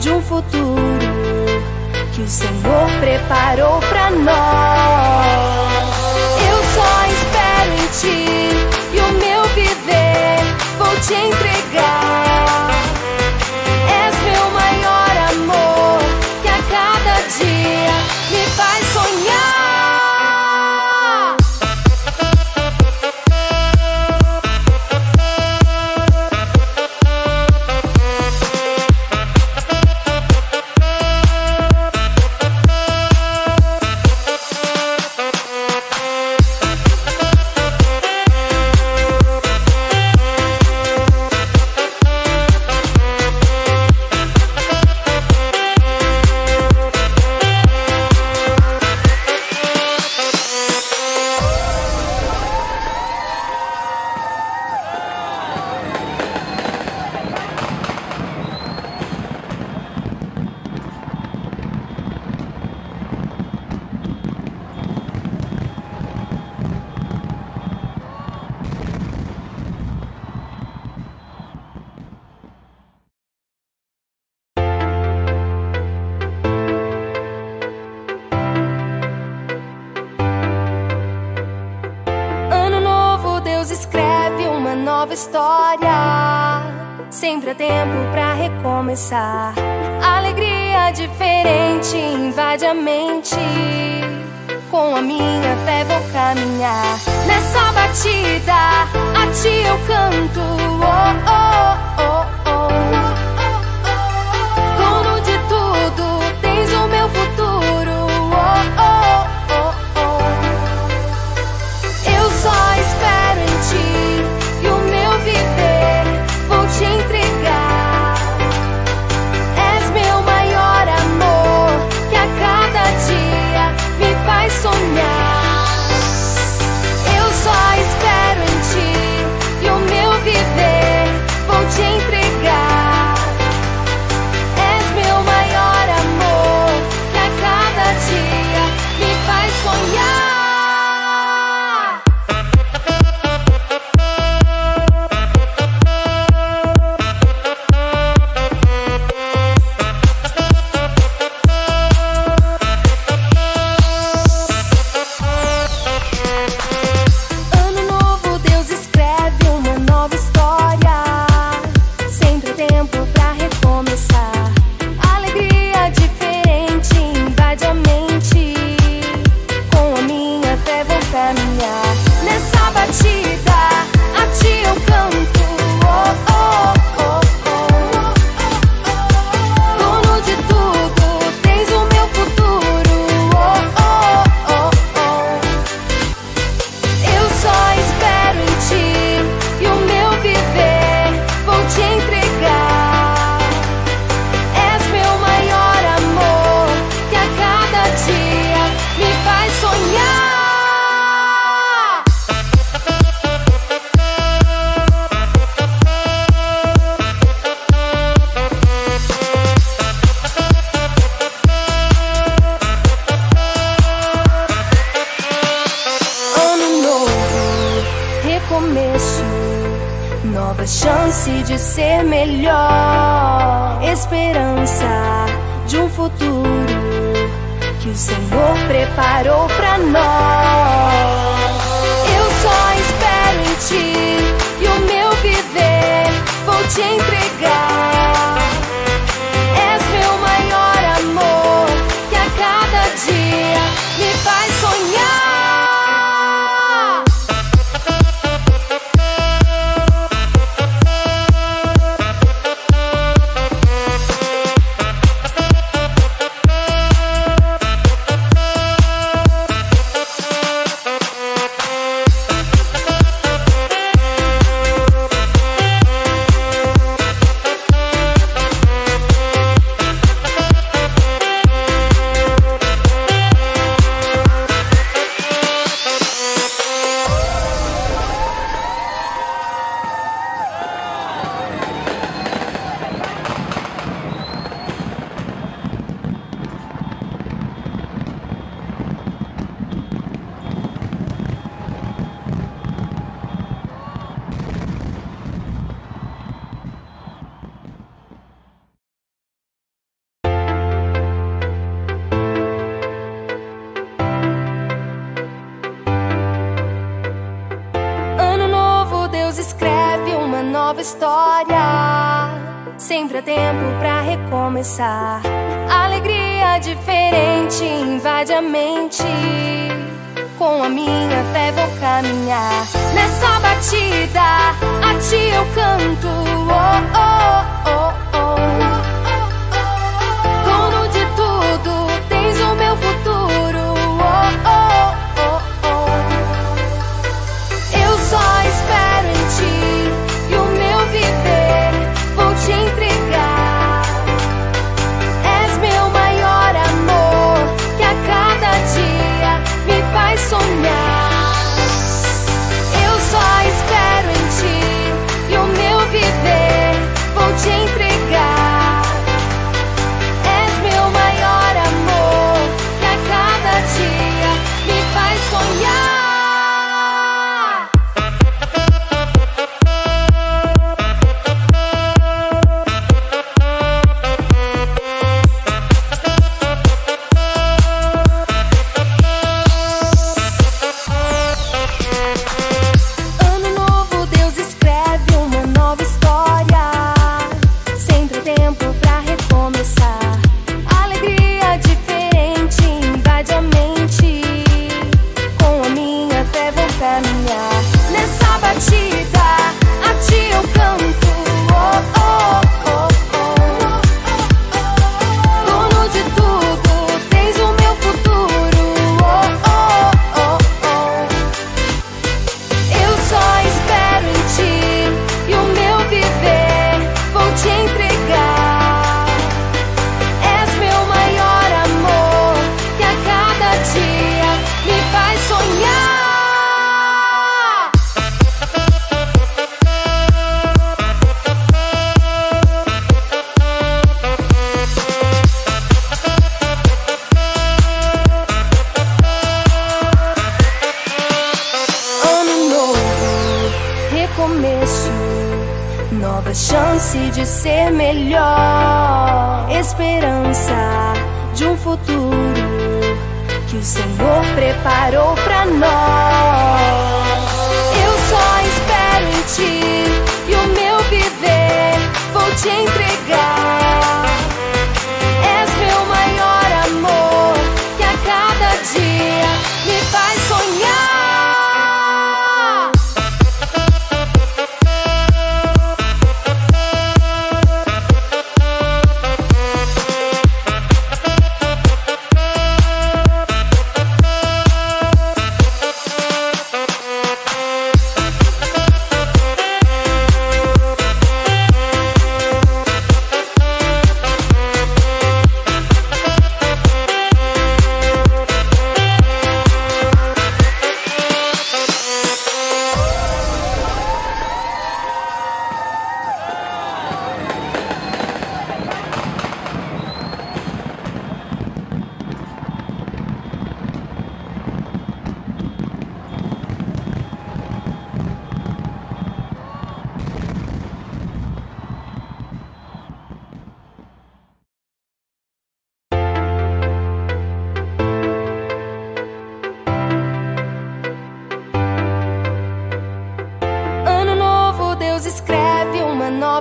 de um futuro que o Senhor preparou para nós. Eu só espero em ti e o meu viver vou te entregar.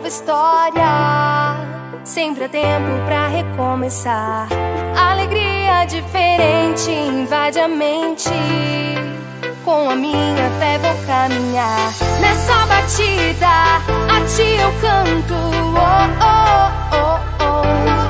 história. Sempre há tempo para recomeçar. Alegria diferente invade a mente. Com a minha fé vou caminhar. Nessa batida, a ti eu canto. Oh, oh, oh, oh. oh.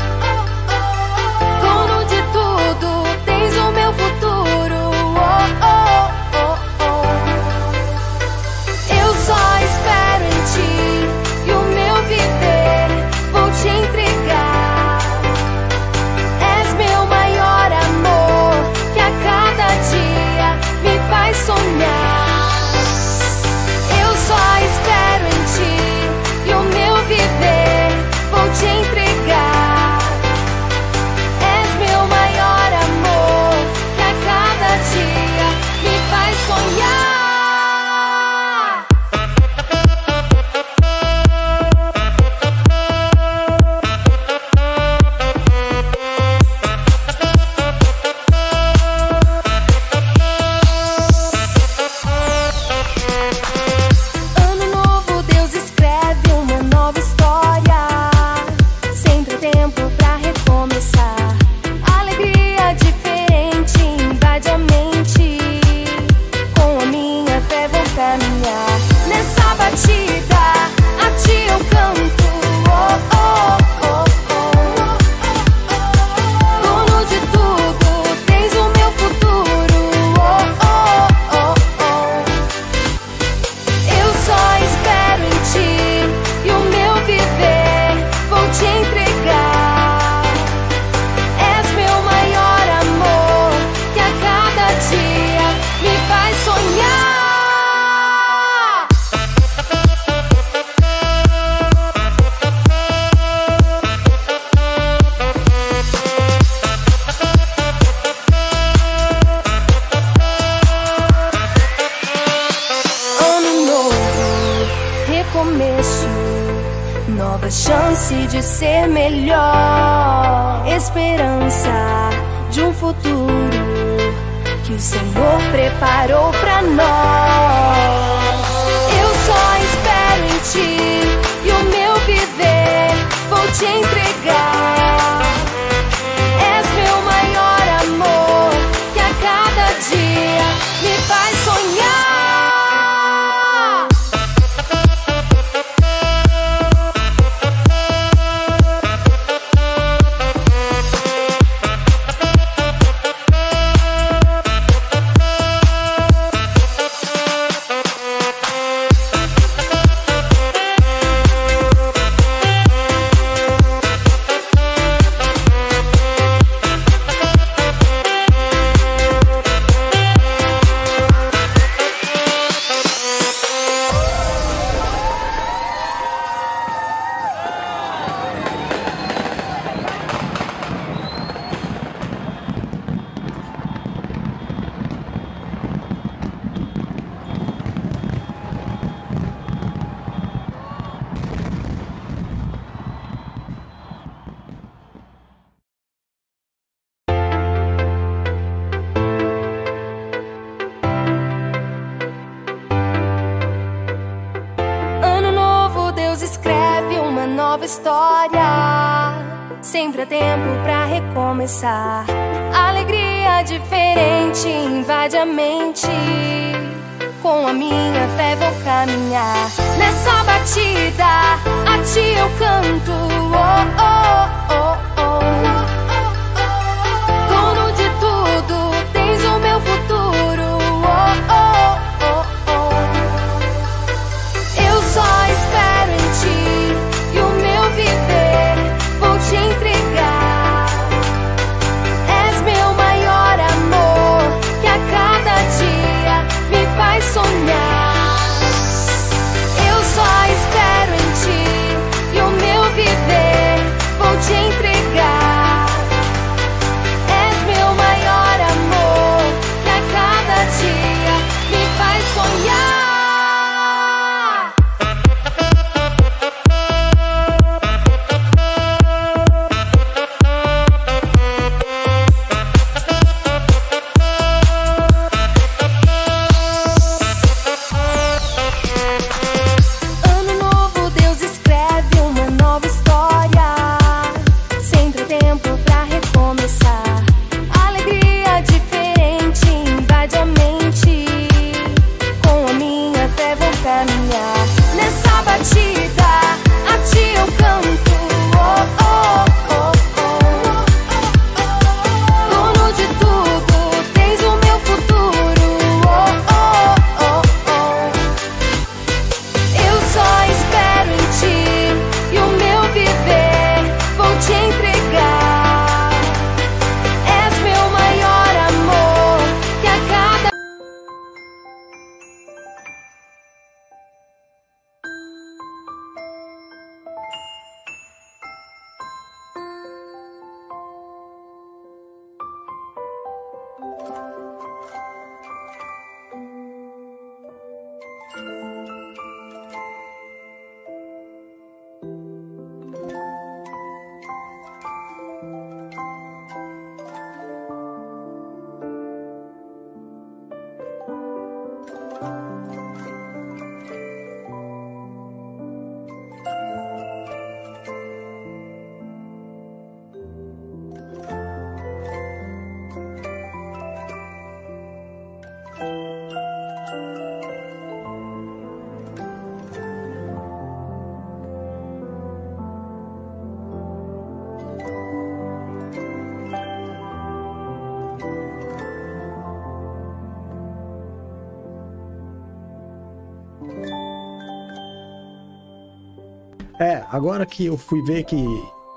Agora que eu fui ver que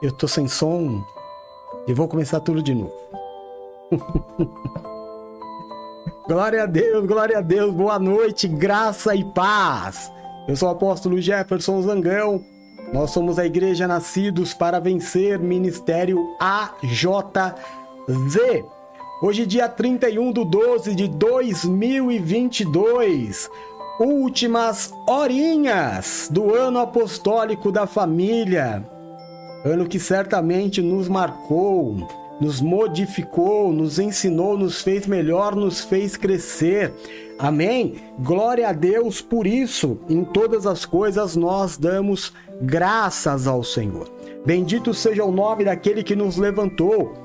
eu tô sem som, eu vou começar tudo de novo. glória a Deus, glória a Deus, boa noite, graça e paz. Eu sou o apóstolo Jefferson Zangão. Nós somos a Igreja Nascidos para Vencer, Ministério AJZ. Hoje, dia 31 de 12 de 2022 últimas horinhas do ano apostólico da família. Ano que certamente nos marcou, nos modificou, nos ensinou, nos fez melhor, nos fez crescer. Amém? Glória a Deus por isso. Em todas as coisas nós damos graças ao Senhor. Bendito seja o nome daquele que nos levantou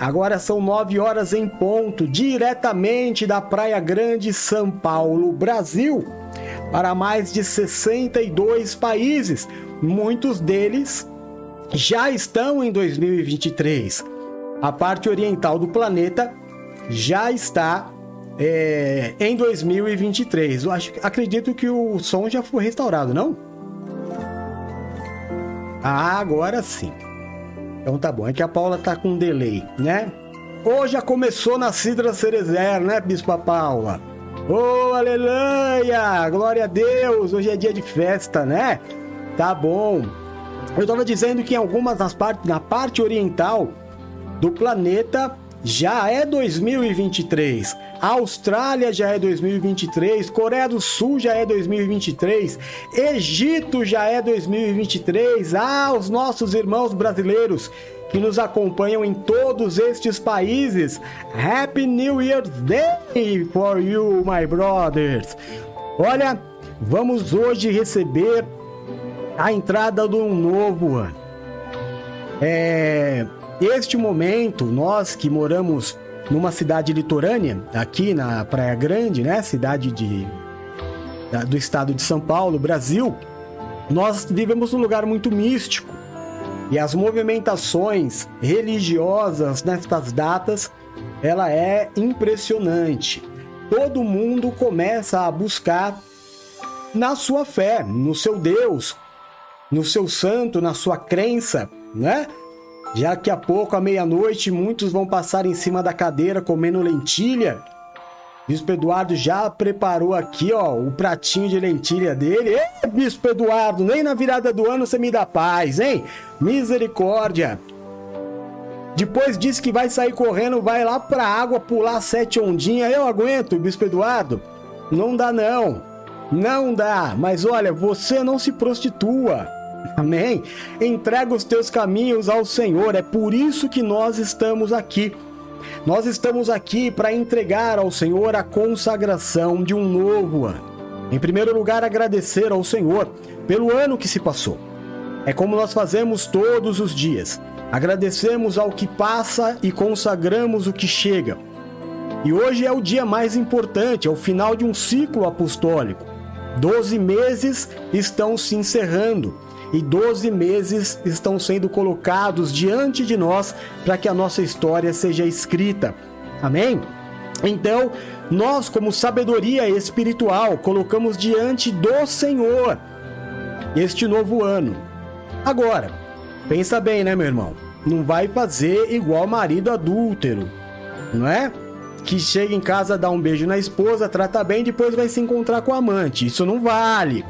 Agora são nove horas em ponto, diretamente da Praia Grande, São Paulo, Brasil, para mais de 62 países. Muitos deles já estão em 2023. A parte oriental do planeta já está é, em 2023. Eu acho, acredito que o som já foi restaurado, não? Ah, agora sim. Então tá bom, é que a Paula tá com um delay, né? Hoje já começou na Cidra Cerezer, né, Bispa Paula? Oh, aleluia! Glória a Deus! Hoje é dia de festa, né? Tá bom. Eu tava dizendo que em algumas das partes, na parte oriental do planeta, já é 2023. A Austrália já é 2023, Coreia do Sul já é 2023, Egito já é 2023. Ah, os nossos irmãos brasileiros que nos acompanham em todos estes países. Happy New Year's Day for you, my brothers. Olha, vamos hoje receber a entrada de um novo ano. É, este momento, nós que moramos numa cidade litorânea, aqui na Praia Grande, né, cidade de, da, do estado de São Paulo, Brasil, nós vivemos num lugar muito místico. E as movimentações religiosas nestas datas, ela é impressionante. Todo mundo começa a buscar na sua fé, no seu Deus, no seu santo, na sua crença, né? Já que a pouco, à meia-noite, muitos vão passar em cima da cadeira comendo lentilha. Bispo Eduardo já preparou aqui, ó, o pratinho de lentilha dele. Ê, Bispo Eduardo, nem na virada do ano você me dá paz, hein? Misericórdia. Depois disse que vai sair correndo, vai lá pra água pular sete ondinhas. Eu aguento, Bispo Eduardo? Não dá não. Não dá. Mas olha, você não se prostitua. Amém? Entrega os teus caminhos ao Senhor. É por isso que nós estamos aqui. Nós estamos aqui para entregar ao Senhor a consagração de um novo ano. Em primeiro lugar, agradecer ao Senhor pelo ano que se passou. É como nós fazemos todos os dias. Agradecemos ao que passa e consagramos o que chega. E hoje é o dia mais importante, é o final de um ciclo apostólico. Doze meses estão se encerrando e 12 meses estão sendo colocados diante de nós para que a nossa história seja escrita. Amém? Então, nós, como sabedoria espiritual, colocamos diante do Senhor este novo ano. Agora, pensa bem, né, meu irmão? Não vai fazer igual marido adúltero, não é? Que chega em casa, dá um beijo na esposa, trata bem, depois vai se encontrar com o amante. Isso não vale.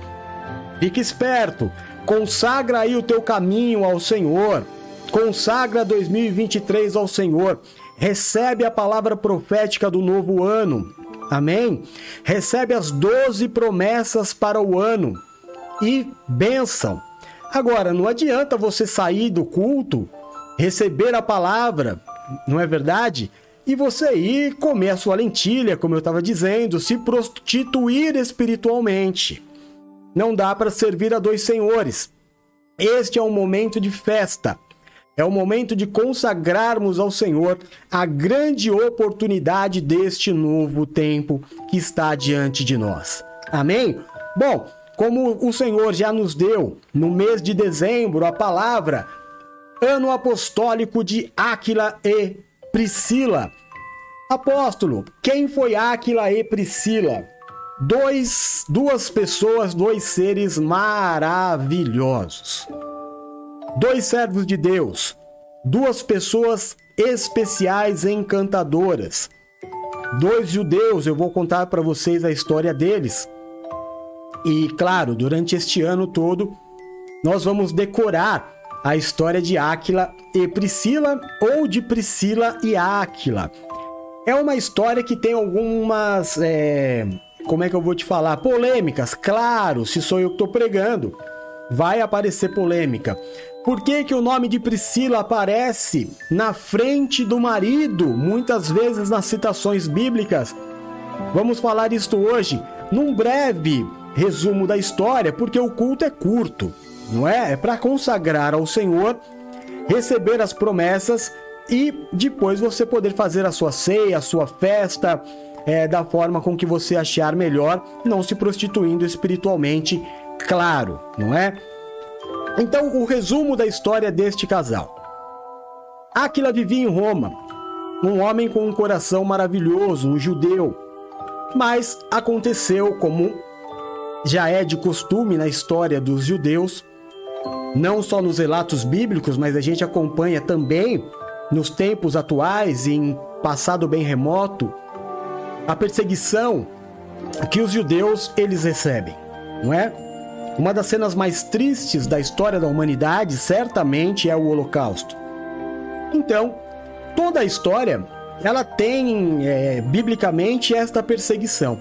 Fique esperto. Consagra aí o teu caminho ao Senhor. Consagra 2023 ao Senhor. Recebe a palavra profética do novo ano. Amém? Recebe as 12 promessas para o ano. E bênção. Agora, não adianta você sair do culto, receber a palavra, não é verdade? E você ir comer a sua lentilha, como eu estava dizendo, se prostituir espiritualmente. Não dá para servir a dois senhores. Este é um momento de festa. É o momento de consagrarmos ao Senhor a grande oportunidade deste novo tempo que está diante de nós. Amém? Bom, como o Senhor já nos deu no mês de dezembro a palavra Ano Apostólico de Áquila e Priscila. Apóstolo, quem foi Áquila e Priscila? Dois, duas pessoas, dois seres maravilhosos. Dois servos de Deus, duas pessoas especiais encantadoras. Dois judeus, eu vou contar para vocês a história deles. E claro, durante este ano todo, nós vamos decorar a história de Áquila e Priscila ou de Priscila e Áquila. É uma história que tem algumas é, como é que eu vou te falar? Polêmicas, claro, se sou eu que estou pregando, vai aparecer polêmica. Por que, que o nome de Priscila aparece na frente do marido, muitas vezes nas citações bíblicas? Vamos falar isto hoje, num breve resumo da história, porque o culto é curto, não é? É para consagrar ao Senhor, receber as promessas e depois você poder fazer a sua ceia, a sua festa, é, da forma com que você achar melhor, não se prostituindo espiritualmente, claro, não é? Então, o resumo da história deste casal. Aquila vivia em Roma, um homem com um coração maravilhoso, um judeu. Mas aconteceu como já é de costume na história dos judeus, não só nos relatos bíblicos, mas a gente acompanha também nos tempos atuais em passado bem remoto, a perseguição que os judeus eles recebem, não é? Uma das cenas mais tristes da história da humanidade certamente é o Holocausto. Então, toda a história ela tem é, biblicamente esta perseguição.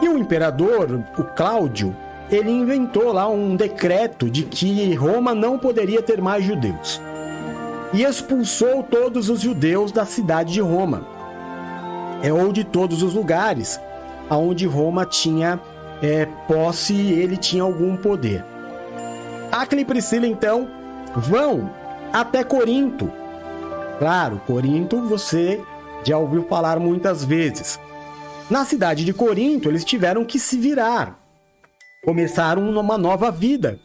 E o imperador, o Cláudio, ele inventou lá um decreto de que Roma não poderia ter mais judeus. E expulsou todos os judeus da cidade de Roma é, ou de todos os lugares aonde Roma tinha é, posse e ele tinha algum poder. Acre e Priscila, então, vão até Corinto. Claro, Corinto você já ouviu falar muitas vezes. Na cidade de Corinto, eles tiveram que se virar. Começaram uma nova vida.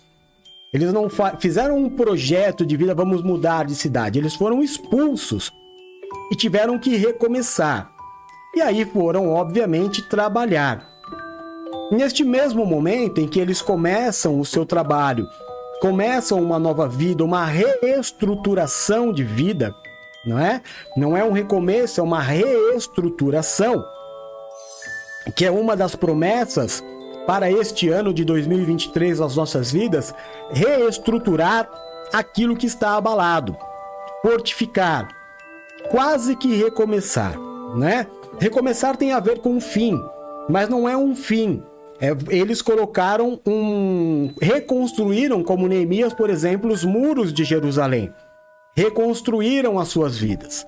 Eles não fizeram um projeto de vida, vamos mudar de cidade. Eles foram expulsos e tiveram que recomeçar. E aí foram, obviamente, trabalhar. Neste mesmo momento em que eles começam o seu trabalho, começam uma nova vida, uma reestruturação de vida, não é? Não é um recomeço, é uma reestruturação, que é uma das promessas para este ano de 2023 as nossas vidas, reestruturar aquilo que está abalado, fortificar, quase que recomeçar, né? Recomeçar tem a ver com um fim, mas não é um fim. É, eles colocaram um. reconstruíram, como Neemias, por exemplo, os muros de Jerusalém. Reconstruíram as suas vidas.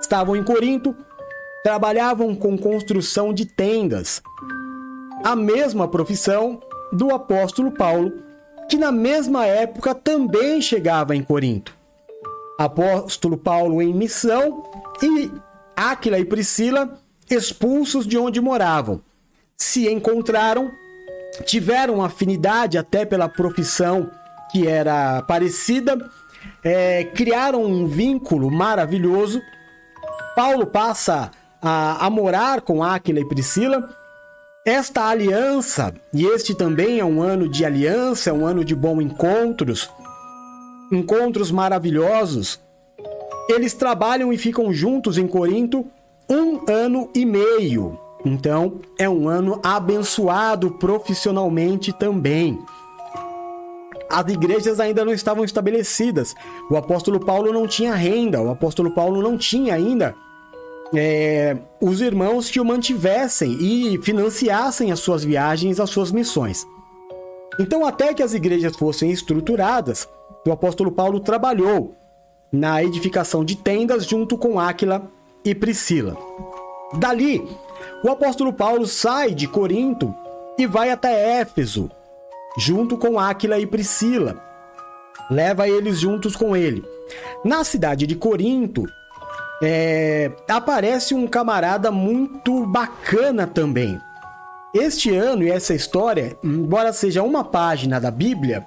Estavam em Corinto, trabalhavam com construção de tendas. A mesma profissão do apóstolo Paulo, que na mesma época também chegava em Corinto. Apóstolo Paulo em missão e Áquila e Priscila expulsos de onde moravam. Se encontraram, tiveram afinidade até pela profissão que era parecida, é, criaram um vínculo maravilhoso. Paulo passa a, a morar com Áquila e Priscila. Esta aliança, e este também é um ano de aliança, é um ano de bons encontros, encontros maravilhosos, eles trabalham e ficam juntos em Corinto um ano e meio. Então, é um ano abençoado profissionalmente também. As igrejas ainda não estavam estabelecidas. O apóstolo Paulo não tinha renda, o apóstolo Paulo não tinha ainda é, os irmãos que o mantivessem e financiassem as suas viagens, as suas missões. Então, até que as igrejas fossem estruturadas, o apóstolo Paulo trabalhou na edificação de tendas junto com Áquila e Priscila. Dali, o apóstolo Paulo sai de Corinto e vai até Éfeso, junto com Áquila e Priscila. Leva eles juntos com ele. Na cidade de Corinto, é, aparece um camarada muito bacana também. Este ano e essa história, embora seja uma página da Bíblia,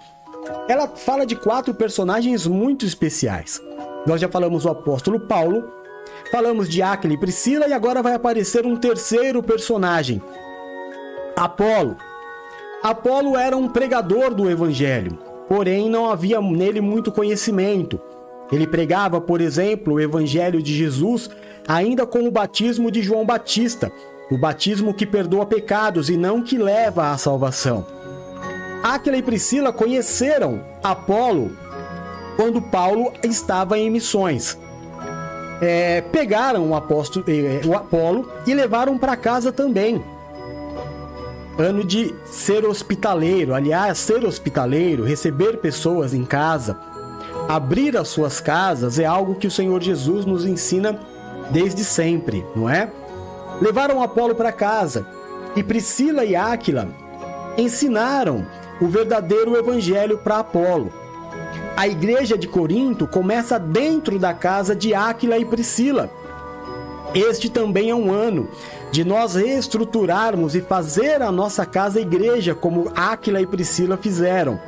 ela fala de quatro personagens muito especiais. Nós já falamos do apóstolo Paulo, falamos de Aquila e Priscila e agora vai aparecer um terceiro personagem, Apolo. Apolo era um pregador do evangelho, porém não havia nele muito conhecimento. Ele pregava, por exemplo, o evangelho de Jesus ainda com o batismo de João Batista, o batismo que perdoa pecados e não que leva à salvação. Aquila e Priscila conheceram Apolo quando Paulo estava em missões. É, pegaram o, apóstolo, é, o Apolo e levaram para casa também. Ano de ser hospitaleiro, aliás, ser hospitaleiro, receber pessoas em casa, abrir as suas casas é algo que o Senhor Jesus nos ensina desde sempre, não é? Levaram Apolo para casa e Priscila e Áquila ensinaram o verdadeiro evangelho para Apolo. A igreja de Corinto começa dentro da casa de Áquila e Priscila. Este também é um ano de nós reestruturarmos e fazer a nossa casa igreja como Áquila e Priscila fizeram.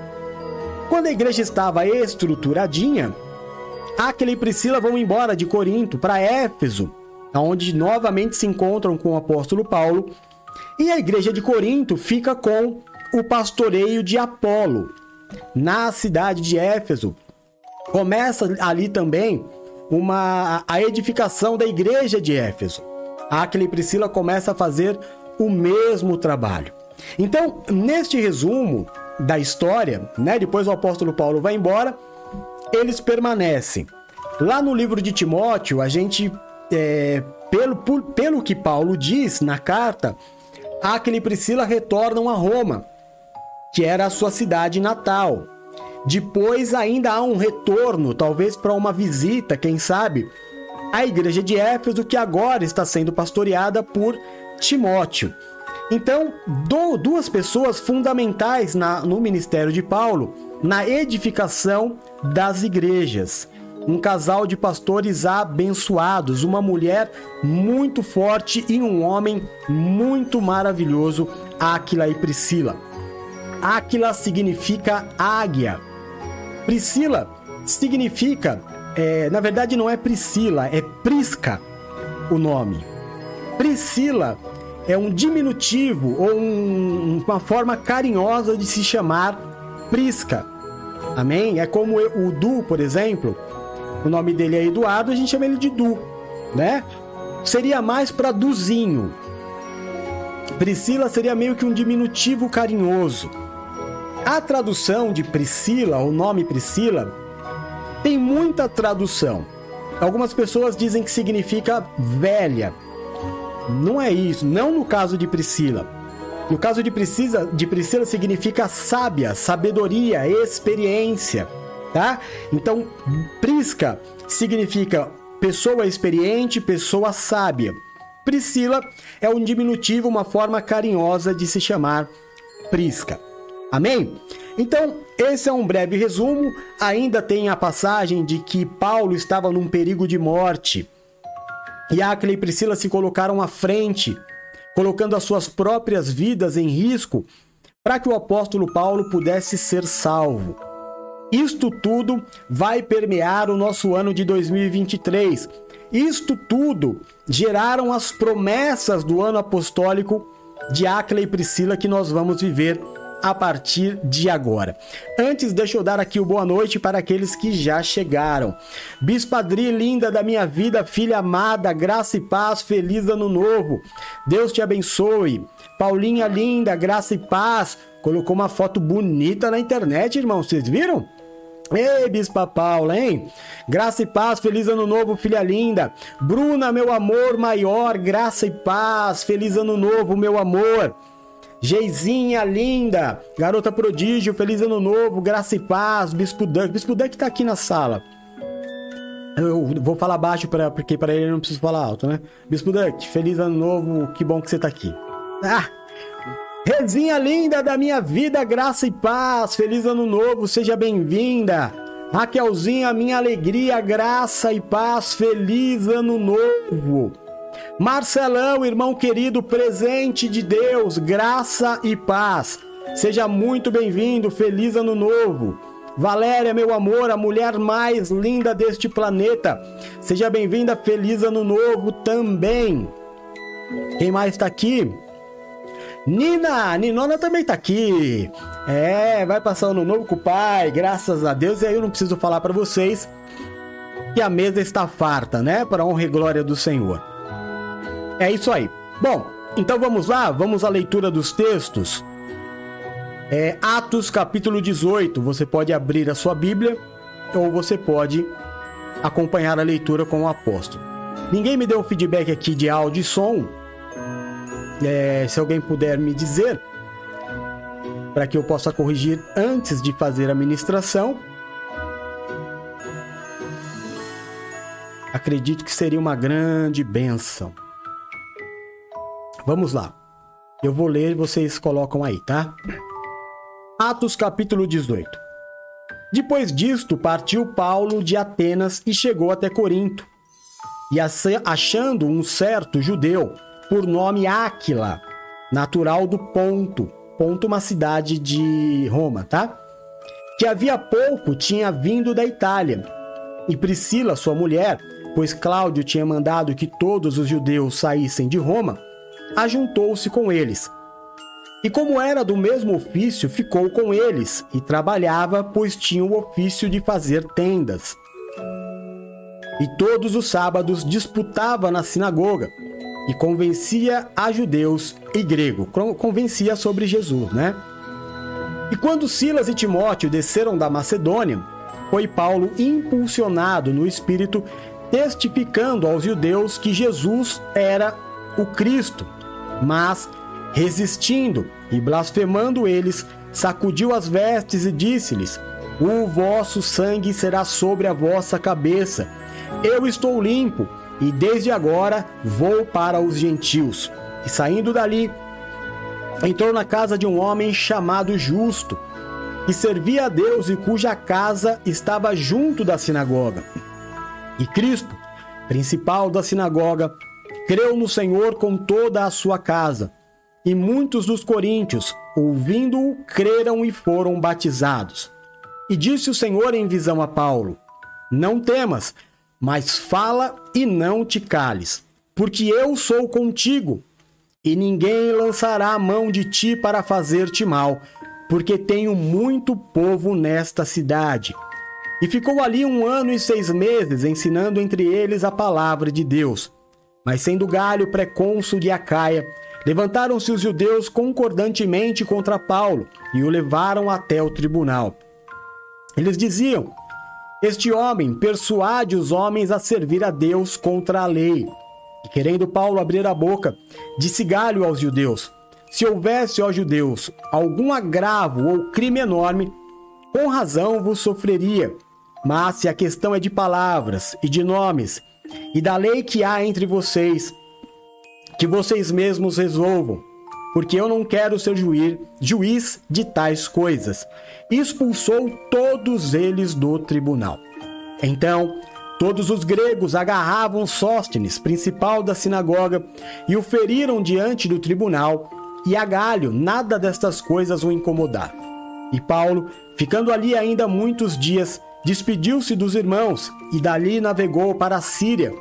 Quando a igreja estava estruturadinha, Áquila e Priscila vão embora de Corinto para Éfeso, onde novamente se encontram com o apóstolo Paulo, e a igreja de Corinto fica com o pastoreio de Apolo, na cidade de Éfeso. Começa ali também uma a edificação da igreja de Éfeso. Aquila e Priscila começa a fazer o mesmo trabalho. Então, neste resumo da história, né, depois o apóstolo Paulo vai embora, eles permanecem. Lá no livro de Timóteo, a gente, é, pelo, por, pelo que Paulo diz na carta, Aquila e Priscila retornam a Roma que era a sua cidade natal. Depois ainda há um retorno, talvez para uma visita, quem sabe, à igreja de Éfeso, que agora está sendo pastoreada por Timóteo. Então, duas pessoas fundamentais na, no ministério de Paulo na edificação das igrejas. Um casal de pastores abençoados, uma mulher muito forte e um homem muito maravilhoso, Aquila e Priscila. Áquila significa águia. Priscila significa, é, na verdade não é Priscila, é Prisca o nome. Priscila é um diminutivo ou um, uma forma carinhosa de se chamar Prisca. Amém? É como o Du, por exemplo. O nome dele é Eduardo, a gente chama ele de Du, né? Seria mais para Duzinho. Priscila seria meio que um diminutivo carinhoso. A tradução de Priscila, o nome Priscila, tem muita tradução. Algumas pessoas dizem que significa velha. Não é isso, não no caso de Priscila. No caso de Priscila, de Priscila significa sábia, sabedoria, experiência, tá? Então, Prisca significa pessoa experiente, pessoa sábia. Priscila é um diminutivo, uma forma carinhosa de se chamar Prisca. Amém? Então, esse é um breve resumo. Ainda tem a passagem de que Paulo estava num perigo de morte. E Aquila e Priscila se colocaram à frente, colocando as suas próprias vidas em risco para que o apóstolo Paulo pudesse ser salvo. Isto tudo vai permear o nosso ano de 2023. Isto tudo geraram as promessas do ano apostólico de Aquila e Priscila que nós vamos viver a partir de agora. Antes, deixa eu dar aqui o boa noite para aqueles que já chegaram. Bispadri, linda da minha vida, filha amada, graça e paz, feliz ano novo. Deus te abençoe. Paulinha linda, graça e paz. Colocou uma foto bonita na internet, irmão. Vocês viram? Ei, Bispa Paula, hein? Graça e paz, feliz ano novo, filha linda. Bruna, meu amor maior, graça e paz, feliz ano novo, meu amor. Geizinha linda, garota prodígio, feliz ano novo, graça e paz, Bispo Duck. Bispo Duck tá aqui na sala. Eu vou falar baixo pra, porque para ele não preciso falar alto, né? Bispo Duck, feliz ano novo, que bom que você tá aqui. Ah! Rezinha linda da minha vida, graça e paz, feliz ano novo, seja bem-vinda. Raquelzinha, minha alegria, graça e paz, feliz ano novo. Marcelão, irmão querido, presente de Deus, graça e paz. Seja muito bem-vindo, feliz ano novo. Valéria, meu amor, a mulher mais linda deste planeta. Seja bem-vinda, feliz ano novo também. Quem mais está aqui? Nina, Ninona também tá aqui. É, vai passar ano novo com o pai, graças a Deus. E aí eu não preciso falar para vocês que a mesa está farta, né? Para honra e glória do Senhor. É isso aí. Bom, então vamos lá, vamos à leitura dos textos. É, Atos capítulo 18. Você pode abrir a sua Bíblia ou você pode acompanhar a leitura com o apóstolo. Ninguém me deu feedback aqui de áudio e som. É, se alguém puder me dizer, para que eu possa corrigir antes de fazer a ministração. Acredito que seria uma grande bênção. Vamos lá. Eu vou ler e vocês colocam aí, tá? Atos capítulo 18. Depois disto, partiu Paulo de Atenas e chegou até Corinto. E achando um certo judeu, por nome Áquila, natural do Ponto, Ponto uma cidade de Roma, tá? Que havia pouco tinha vindo da Itália. E Priscila, sua mulher, pois Cláudio tinha mandado que todos os judeus saíssem de Roma, ajuntou-se com eles. E como era do mesmo ofício, ficou com eles e trabalhava, pois tinha o ofício de fazer tendas. E todos os sábados disputava na sinagoga e convencia a judeus e grego, convencia sobre Jesus, né? E quando Silas e Timóteo desceram da Macedônia, foi Paulo impulsionado no espírito, testificando aos judeus que Jesus era o Cristo, mas resistindo e blasfemando eles, sacudiu as vestes e disse-lhes: O vosso sangue será sobre a vossa cabeça. Eu estou limpo e desde agora vou para os gentios. E saindo dali, entrou na casa de um homem chamado Justo, que servia a Deus e cuja casa estava junto da sinagoga. E Cristo, principal da sinagoga, creu no Senhor com toda a sua casa. E muitos dos coríntios, ouvindo-o, creram e foram batizados. E disse o Senhor em visão a Paulo: Não temas, mas fala e não te cales, porque eu sou contigo, e ninguém lançará a mão de ti para fazer-te mal, porque tenho muito povo nesta cidade. E ficou ali um ano e seis meses, ensinando entre eles a palavra de Deus. Mas sendo Galho precônsul de Acaia, levantaram-se os judeus concordantemente contra Paulo e o levaram até o tribunal. Eles diziam: este homem persuade os homens a servir a Deus contra a lei. E querendo Paulo abrir a boca, disse Galho aos judeus: Se houvesse, ó judeus, algum agravo ou crime enorme, com razão vos sofreria. Mas se a questão é de palavras e de nomes, e da lei que há entre vocês, que vocês mesmos resolvam, porque eu não quero ser juiz, juiz de tais coisas. Expulsou todos eles do tribunal. Então, todos os gregos agarravam Sóstenes, principal da sinagoga, e o feriram diante do tribunal, e a Galho nada destas coisas o incomodar. E Paulo, ficando ali ainda muitos dias, despediu-se dos irmãos e dali navegou para a Síria,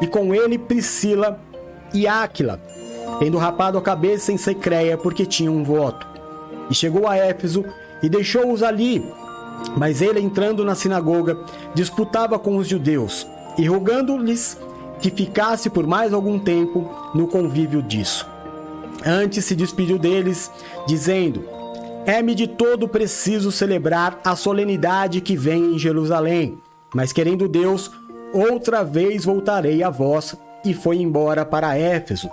e com ele Priscila e Áquila, tendo rapado a cabeça em Secreia porque tinha um voto. E chegou a Éfeso e deixou-os ali. Mas ele, entrando na sinagoga, disputava com os judeus e rogando-lhes que ficasse por mais algum tempo no convívio disso. Antes se despediu deles, dizendo: É-me de todo preciso celebrar a solenidade que vem em Jerusalém, mas querendo Deus, outra vez voltarei a vós. E foi embora para Éfeso.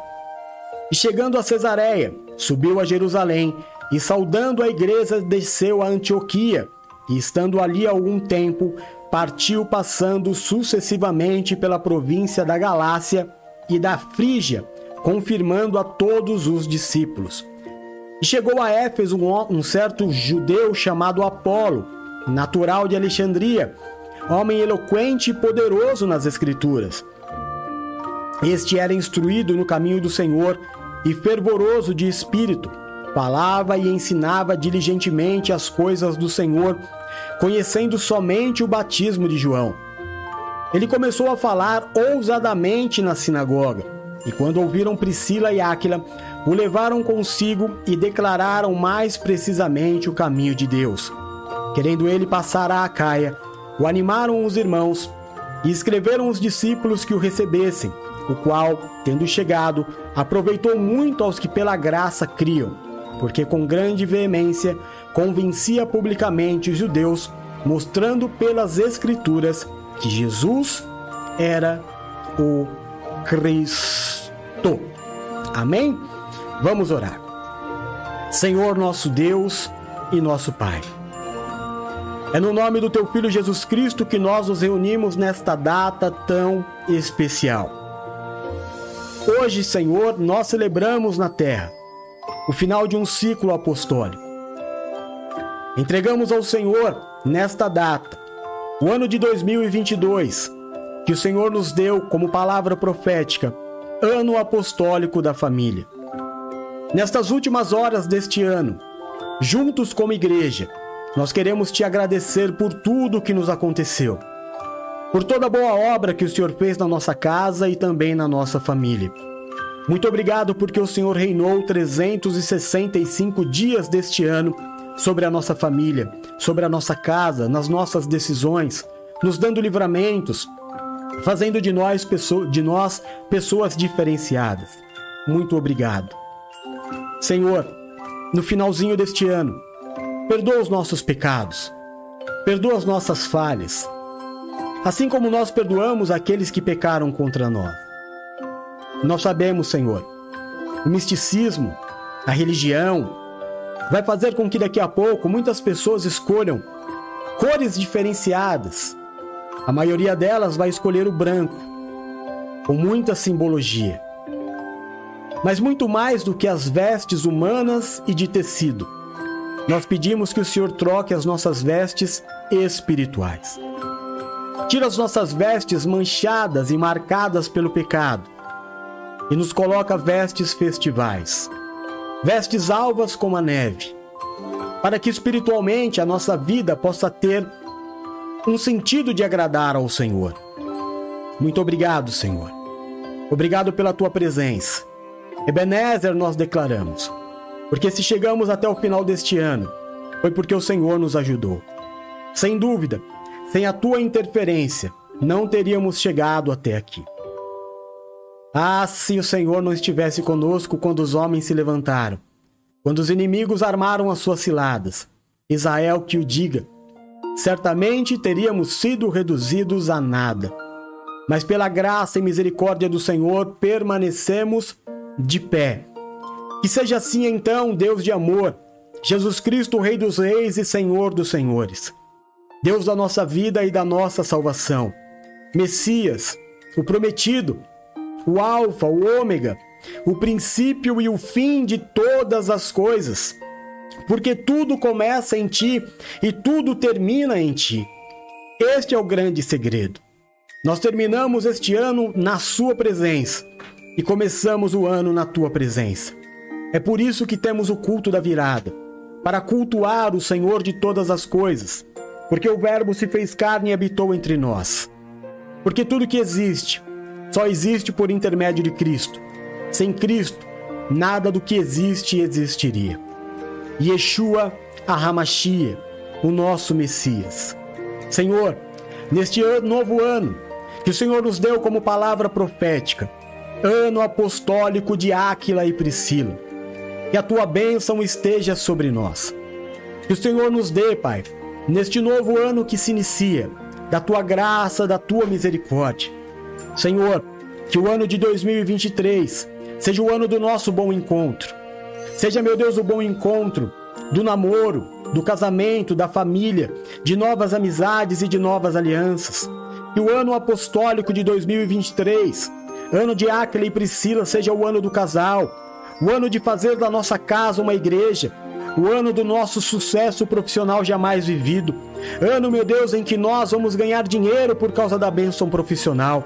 E chegando a Cesareia, subiu a Jerusalém e saudando a igreja desceu a Antioquia. E estando ali algum tempo, partiu passando sucessivamente pela província da Galácia e da Frígia, confirmando a todos os discípulos. E chegou a Éfeso um, um certo judeu chamado Apolo, natural de Alexandria, homem eloquente e poderoso nas Escrituras. Este era instruído no caminho do Senhor e fervoroso de espírito, falava e ensinava diligentemente as coisas do Senhor, conhecendo somente o batismo de João. Ele começou a falar ousadamente na sinagoga, e quando ouviram Priscila e Áquila, o levaram consigo e declararam mais precisamente o caminho de Deus. Querendo ele passar a Acaia, o animaram os irmãos e escreveram os discípulos que o recebessem, o qual, tendo chegado, aproveitou muito aos que pela graça criam, porque com grande veemência convencia publicamente os judeus, mostrando pelas Escrituras que Jesus era o Cristo. Amém? Vamos orar. Senhor nosso Deus e nosso Pai. É no nome do teu filho Jesus Cristo que nós nos reunimos nesta data tão especial. Hoje, Senhor, nós celebramos na terra o final de um ciclo apostólico. Entregamos ao Senhor, nesta data, o ano de 2022, que o Senhor nos deu como palavra profética, ano apostólico da família. Nestas últimas horas deste ano, juntos como igreja, nós queremos te agradecer por tudo que nos aconteceu, por toda a boa obra que o Senhor fez na nossa casa e também na nossa família. Muito obrigado porque o Senhor reinou 365 dias deste ano sobre a nossa família, sobre a nossa casa, nas nossas decisões, nos dando livramentos, fazendo de nós, de nós pessoas diferenciadas. Muito obrigado. Senhor, no finalzinho deste ano, perdoa os nossos pecados, perdoa as nossas falhas, assim como nós perdoamos aqueles que pecaram contra nós. Nós sabemos, Senhor, o misticismo, a religião, vai fazer com que daqui a pouco muitas pessoas escolham cores diferenciadas. A maioria delas vai escolher o branco, com muita simbologia. Mas muito mais do que as vestes humanas e de tecido, nós pedimos que o Senhor troque as nossas vestes espirituais. Tira as nossas vestes manchadas e marcadas pelo pecado e nos coloca vestes festivais vestes alvas como a neve, para que espiritualmente a nossa vida possa ter um sentido de agradar ao Senhor. Muito obrigado, Senhor. Obrigado pela tua presença. Ebenezer nós declaramos, porque se chegamos até o final deste ano, foi porque o Senhor nos ajudou. Sem dúvida, sem a tua interferência, não teríamos chegado até aqui. Ah, se o Senhor não estivesse conosco quando os homens se levantaram, quando os inimigos armaram as suas ciladas, Israel que o diga, certamente teríamos sido reduzidos a nada. Mas pela graça e misericórdia do Senhor permanecemos de pé. Que seja assim então, Deus de amor, Jesus Cristo, Rei dos Reis e Senhor dos Senhores, Deus da nossa vida e da nossa salvação, Messias, o prometido, o Alfa, o Ômega, o princípio e o fim de todas as coisas. Porque tudo começa em ti e tudo termina em ti. Este é o grande segredo. Nós terminamos este ano na Sua presença e começamos o ano na Tua presença. É por isso que temos o culto da virada para cultuar o Senhor de todas as coisas, porque o Verbo se fez carne e habitou entre nós. Porque tudo que existe, só existe por intermédio de Cristo. Sem Cristo, nada do que existe existiria. Yeshua Ahamashia, o nosso Messias. Senhor, neste novo ano que o Senhor nos deu como palavra profética, ano apostólico de Áquila e Priscila, que a tua bênção esteja sobre nós. Que o Senhor nos dê, Pai, neste novo ano que se inicia, da tua graça, da tua misericórdia Senhor, que o ano de 2023 seja o ano do nosso bom encontro. Seja, meu Deus, o bom encontro do namoro, do casamento, da família, de novas amizades e de novas alianças. Que o ano apostólico de 2023, ano de Áquila e Priscila, seja o ano do casal, o ano de fazer da nossa casa uma igreja, o ano do nosso sucesso profissional jamais vivido, ano, meu Deus, em que nós vamos ganhar dinheiro por causa da bênção profissional.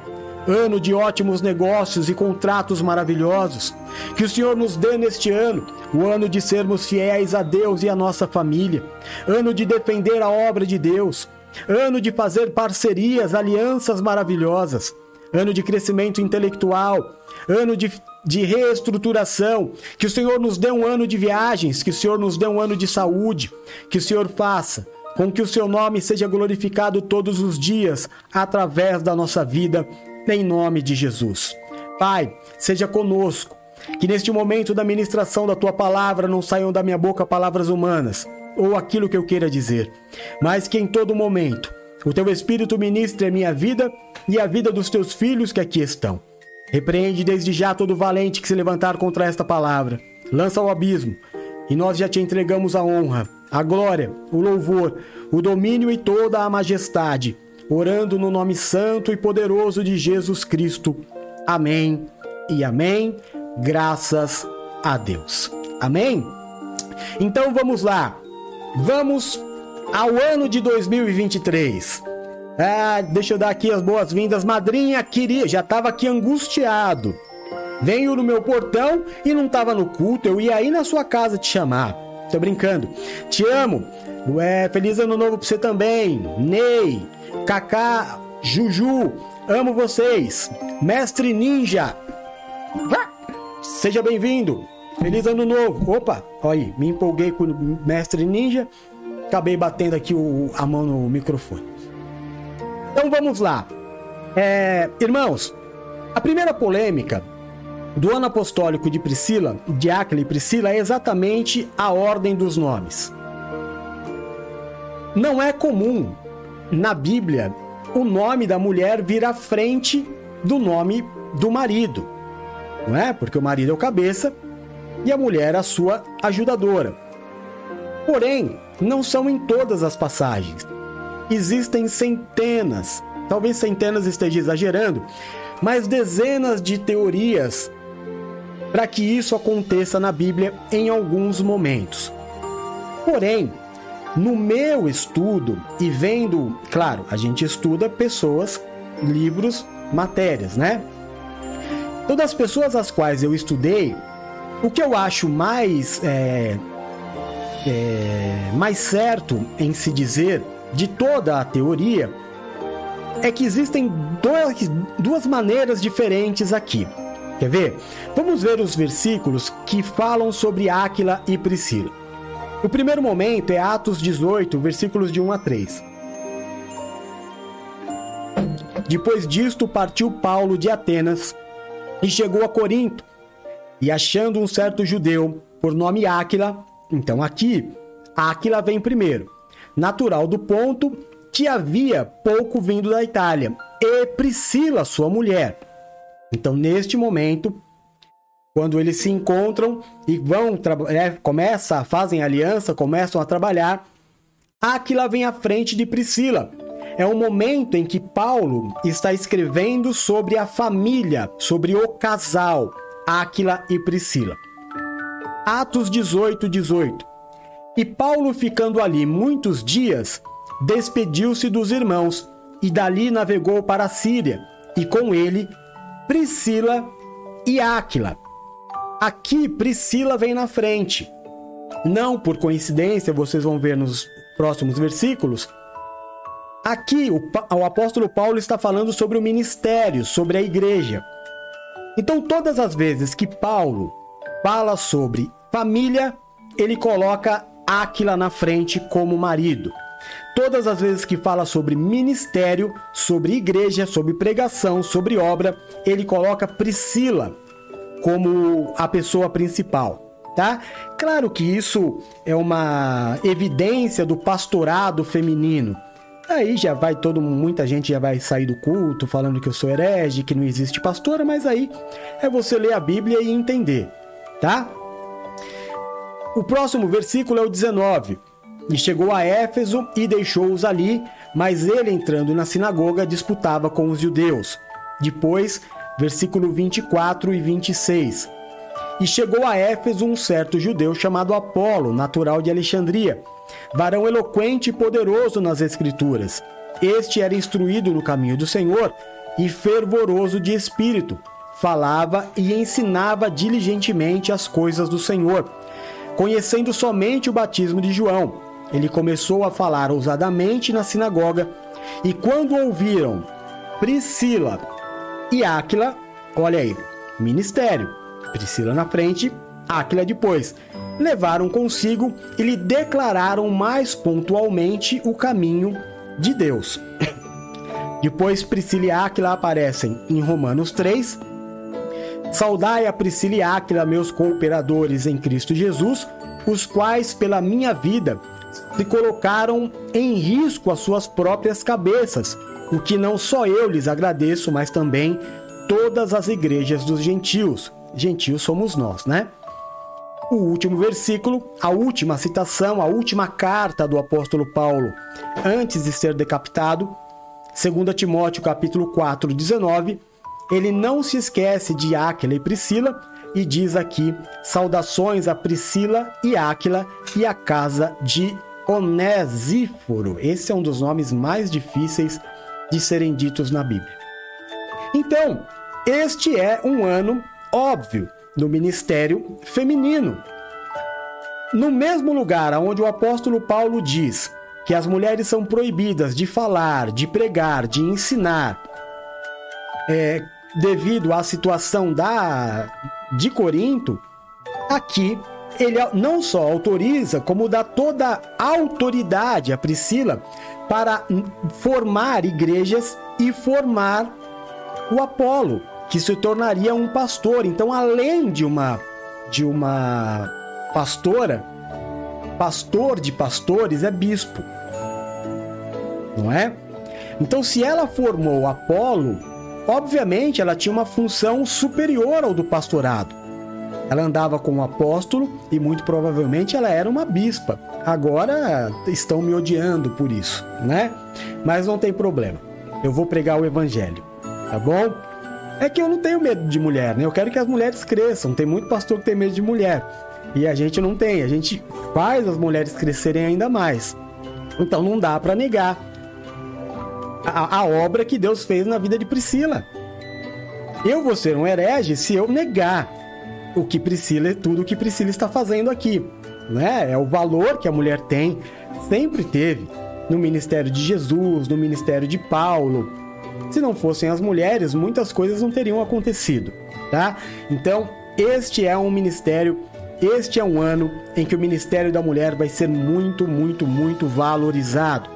Ano de ótimos negócios e contratos maravilhosos. Que o Senhor nos dê neste ano, o ano de sermos fiéis a Deus e a nossa família, ano de defender a obra de Deus, ano de fazer parcerias, alianças maravilhosas, ano de crescimento intelectual, ano de de reestruturação. Que o Senhor nos dê um ano de viagens, que o Senhor nos dê um ano de saúde, que o Senhor faça com que o seu nome seja glorificado todos os dias através da nossa vida, em nome de Jesus. Pai, seja conosco, que neste momento da ministração da tua palavra não saiam da minha boca palavras humanas ou aquilo que eu queira dizer, mas que em todo momento o teu Espírito ministre a minha vida e a vida dos teus filhos que aqui estão. Repreende desde já todo valente que se levantar contra esta palavra. Lança ao abismo. E nós já te entregamos a honra, a glória, o louvor, o domínio e toda a majestade, orando no nome santo e poderoso de Jesus Cristo. Amém e amém. Graças a Deus. Amém? Então vamos lá. Vamos ao ano de 2023. Ah, deixa eu dar aqui as boas-vindas. Madrinha queria, já estava aqui angustiado. Venho no meu portão e não estava no culto, eu ia aí na sua casa te chamar. Tô brincando. Te amo. É, feliz ano novo pra você também. Ney, Kaká, Juju, amo vocês. Mestre Ninja. Seja bem-vindo. Feliz ano novo. Opa, olha aí, me empolguei com o Mestre Ninja. Acabei batendo aqui o, a mão no microfone. Então vamos lá. É, irmãos, a primeira polêmica do ano apostólico de Priscila, de e Priscila, é exatamente a ordem dos nomes. Não é comum na Bíblia o nome da mulher vir à frente do nome do marido, não é? Porque o marido é o cabeça e a mulher a sua ajudadora. Porém, não são em todas as passagens existem centenas, talvez centenas esteja exagerando, mas dezenas de teorias para que isso aconteça na Bíblia em alguns momentos. Porém, no meu estudo e vendo, claro, a gente estuda pessoas, livros, matérias, né? Todas as pessoas às quais eu estudei, o que eu acho mais é, é, mais certo em se dizer de toda a teoria é que existem dois, duas maneiras diferentes aqui. Quer ver? Vamos ver os versículos que falam sobre Áquila e Priscila. O primeiro momento é Atos 18, versículos de 1 a 3. Depois disto, partiu Paulo de Atenas e chegou a Corinto. E achando um certo judeu, por nome Áquila, então aqui, Áquila vem primeiro natural do ponto, que havia pouco vindo da Itália, e Priscila, sua mulher. Então, neste momento, quando eles se encontram e vão é, começa, fazem aliança, começam a trabalhar, Aquila vem à frente de Priscila. É um momento em que Paulo está escrevendo sobre a família, sobre o casal, Aquila e Priscila. Atos 18, 18. E Paulo, ficando ali muitos dias, despediu-se dos irmãos e dali navegou para a Síria, e com ele Priscila e Áquila. Aqui Priscila vem na frente. Não por coincidência, vocês vão ver nos próximos versículos. Aqui o, o apóstolo Paulo está falando sobre o ministério, sobre a igreja. Então, todas as vezes que Paulo fala sobre família, ele coloca Áquila na frente como marido. Todas as vezes que fala sobre ministério, sobre igreja, sobre pregação, sobre obra, ele coloca Priscila como a pessoa principal, tá? Claro que isso é uma evidência do pastorado feminino. Aí já vai todo muita gente já vai sair do culto falando que eu sou herege, que não existe pastora, mas aí é você ler a Bíblia e entender, tá? O próximo versículo é o 19. E chegou a Éfeso e deixou-os ali, mas ele, entrando na sinagoga, disputava com os judeus. Depois, versículo 24 e 26. E chegou a Éfeso um certo judeu chamado Apolo, natural de Alexandria, varão eloquente e poderoso nas Escrituras. Este era instruído no caminho do Senhor e fervoroso de espírito. Falava e ensinava diligentemente as coisas do Senhor conhecendo somente o batismo de João. Ele começou a falar ousadamente na sinagoga, e quando ouviram Priscila e Áquila, olha aí, ministério, Priscila na frente, Áquila depois, levaram consigo e lhe declararam mais pontualmente o caminho de Deus. Depois Priscila e Áquila aparecem em Romanos 3. Saudai a Priscila e Áquila, meus cooperadores em Cristo Jesus, os quais pela minha vida se colocaram em risco as suas próprias cabeças, o que não só eu lhes agradeço, mas também todas as igrejas dos gentios. Gentios somos nós, né? O último versículo, a última citação, a última carta do apóstolo Paulo antes de ser decapitado, 2 Timóteo capítulo 4, 19, ele não se esquece de Áquila e Priscila e diz aqui: saudações a Priscila e Áquila e a casa de Onésíforo. Esse é um dos nomes mais difíceis de serem ditos na Bíblia. Então, este é um ano óbvio no ministério feminino. No mesmo lugar onde o apóstolo Paulo diz que as mulheres são proibidas de falar, de pregar, de ensinar, é, devido à situação da de Corinto, aqui ele não só autoriza, como dá toda a autoridade a Priscila para formar igrejas e formar o Apolo, que se tornaria um pastor. Então, além de uma de uma pastora, pastor de pastores é bispo. Não é? Então, se ela formou Apolo, obviamente ela tinha uma função superior ao do pastorado. Ela andava com o apóstolo e muito provavelmente ela era uma bispa. Agora estão me odiando por isso, né? Mas não tem problema. Eu vou pregar o evangelho, tá bom? É que eu não tenho medo de mulher, né? Eu quero que as mulheres cresçam. Tem muito pastor que tem medo de mulher. E a gente não tem. A gente faz as mulheres crescerem ainda mais. Então não dá para negar a, a obra que Deus fez na vida de Priscila. Eu vou ser um herege se eu negar o que Priscila, tudo o que Priscila está fazendo aqui. Né? É o valor que a mulher tem, sempre teve no ministério de Jesus, no ministério de Paulo. Se não fossem as mulheres, muitas coisas não teriam acontecido, tá? Então, este é um ministério, este é um ano em que o ministério da mulher vai ser muito, muito, muito valorizado.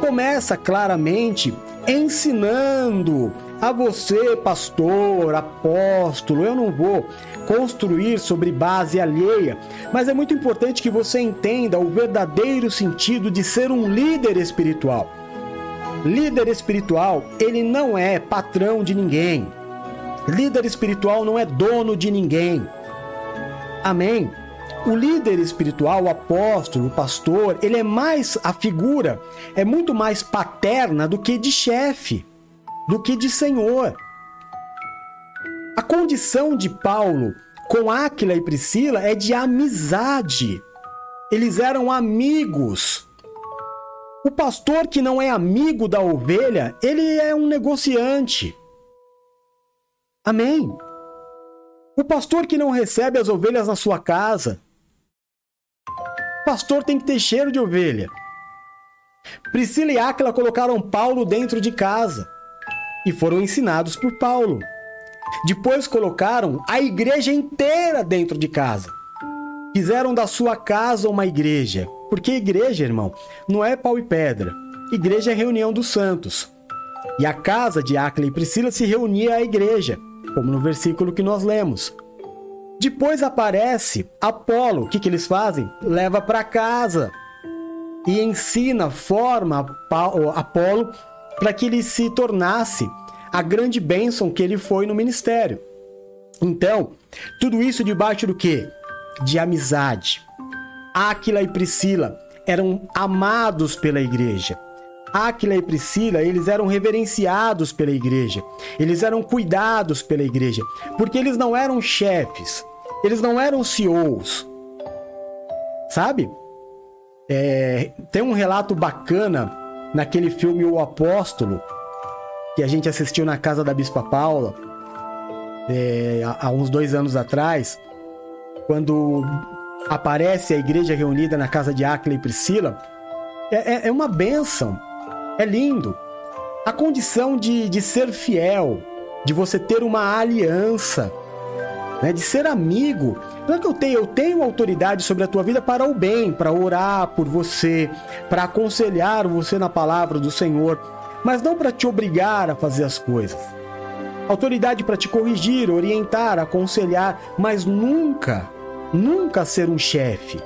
Começa claramente ensinando a você, pastor, apóstolo, eu não vou construir sobre base alheia, mas é muito importante que você entenda o verdadeiro sentido de ser um líder espiritual. Líder espiritual, ele não é patrão de ninguém. Líder espiritual não é dono de ninguém. Amém. O líder espiritual, o apóstolo, o pastor, ele é mais a figura, é muito mais paterna do que de chefe, do que de senhor. A condição de Paulo com Áquila e Priscila é de amizade. Eles eram amigos. O pastor que não é amigo da ovelha, ele é um negociante. Amém. O pastor que não recebe as ovelhas na sua casa. Pastor tem que ter cheiro de ovelha. Priscila e Áquila colocaram Paulo dentro de casa e foram ensinados por Paulo. Depois colocaram a igreja inteira dentro de casa. Fizeram da sua casa uma igreja. Porque igreja, irmão, não é pau e pedra. Igreja é reunião dos santos. E a casa de Acla e Priscila se reunia à igreja, como no versículo que nós lemos. Depois aparece Apolo. O que, que eles fazem? Leva para casa e ensina, forma Apolo para que ele se tornasse a grande bênção que ele foi no ministério. Então, tudo isso debaixo do que? De amizade. Áquila e Priscila eram amados pela igreja. Áquila e Priscila, eles eram reverenciados pela igreja. Eles eram cuidados pela igreja, porque eles não eram chefes. Eles não eram CEOs. Sabe? É, tem um relato bacana naquele filme O Apóstolo, que a gente assistiu na casa da Bispa Paula é, há uns dois anos atrás, quando aparece a igreja reunida na casa de Áquila e Priscila, é, é, é uma benção, é lindo. A condição de, de ser fiel, de você ter uma aliança, né, de ser amigo. Não é que eu tenho, eu tenho autoridade sobre a tua vida para o bem, para orar por você, para aconselhar você na palavra do Senhor, mas não para te obrigar a fazer as coisas. Autoridade para te corrigir, orientar, aconselhar, mas nunca, nunca ser um chefe.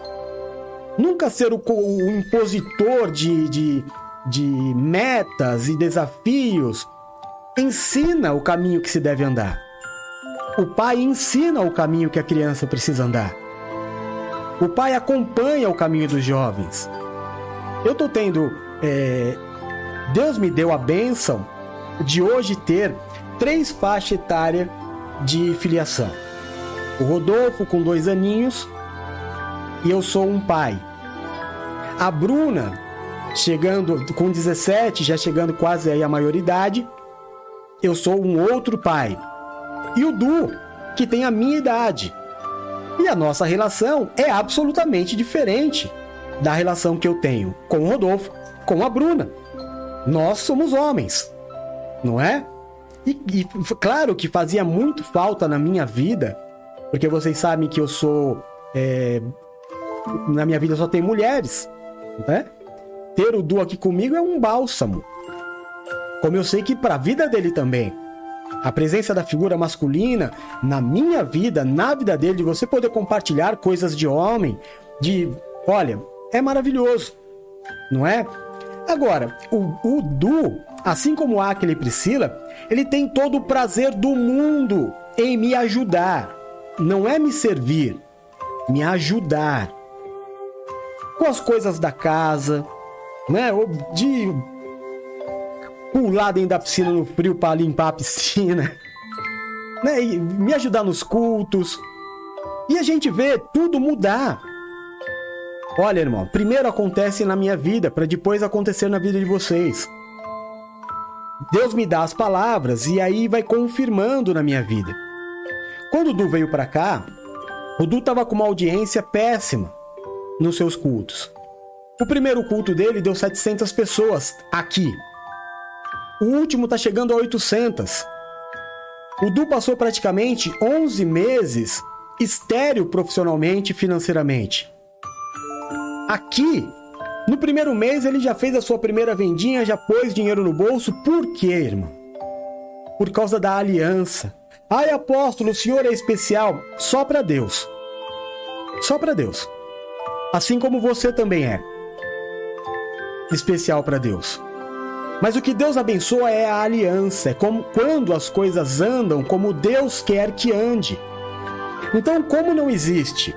Nunca ser o, o impositor de, de, de metas e desafios. Ensina o caminho que se deve andar. O pai ensina o caminho que a criança precisa andar. O pai acompanha o caminho dos jovens. Eu estou tendo. É... Deus me deu a bênção de hoje ter três faixas etárias de filiação. O Rodolfo com dois aninhos e eu sou um pai. A Bruna chegando com 17, já chegando quase aí à maioridade, eu sou um outro pai e o Du, que tem a minha idade. E a nossa relação é absolutamente diferente da relação que eu tenho com o Rodolfo, com a Bruna. Nós somos homens, não é? E, e claro que fazia muito falta na minha vida, porque vocês sabem que eu sou. É, na minha vida só tem mulheres, né? Ter o Du aqui comigo é um bálsamo. Como eu sei que para a vida dele também. A presença da figura masculina na minha vida, na vida dele, de você poder compartilhar coisas de homem, de. Olha, é maravilhoso, não é? Agora, o, o Du, assim como Aquila e Priscila, ele tem todo o prazer do mundo em me ajudar. Não é me servir, me ajudar. Com as coisas da casa, né? De pular dentro da piscina no frio para limpar a piscina, né? E me ajudar nos cultos. E a gente vê tudo mudar. Olha, irmão, primeiro acontece na minha vida para depois acontecer na vida de vocês. Deus me dá as palavras e aí vai confirmando na minha vida. Quando o Du veio para cá, o Du tava com uma audiência péssima nos seus cultos. O primeiro culto dele deu 700 pessoas aqui, o último está chegando a 800. O Du passou praticamente 11 meses estéreo profissionalmente e financeiramente. Aqui, no primeiro mês, ele já fez a sua primeira vendinha, já pôs dinheiro no bolso. Por quê, irmão? Por causa da aliança. Ai, apóstolo, o senhor é especial só para Deus. Só para Deus. Assim como você também é especial para Deus. Mas o que Deus abençoa é a aliança, é como quando as coisas andam como Deus quer que ande. Então, como não existe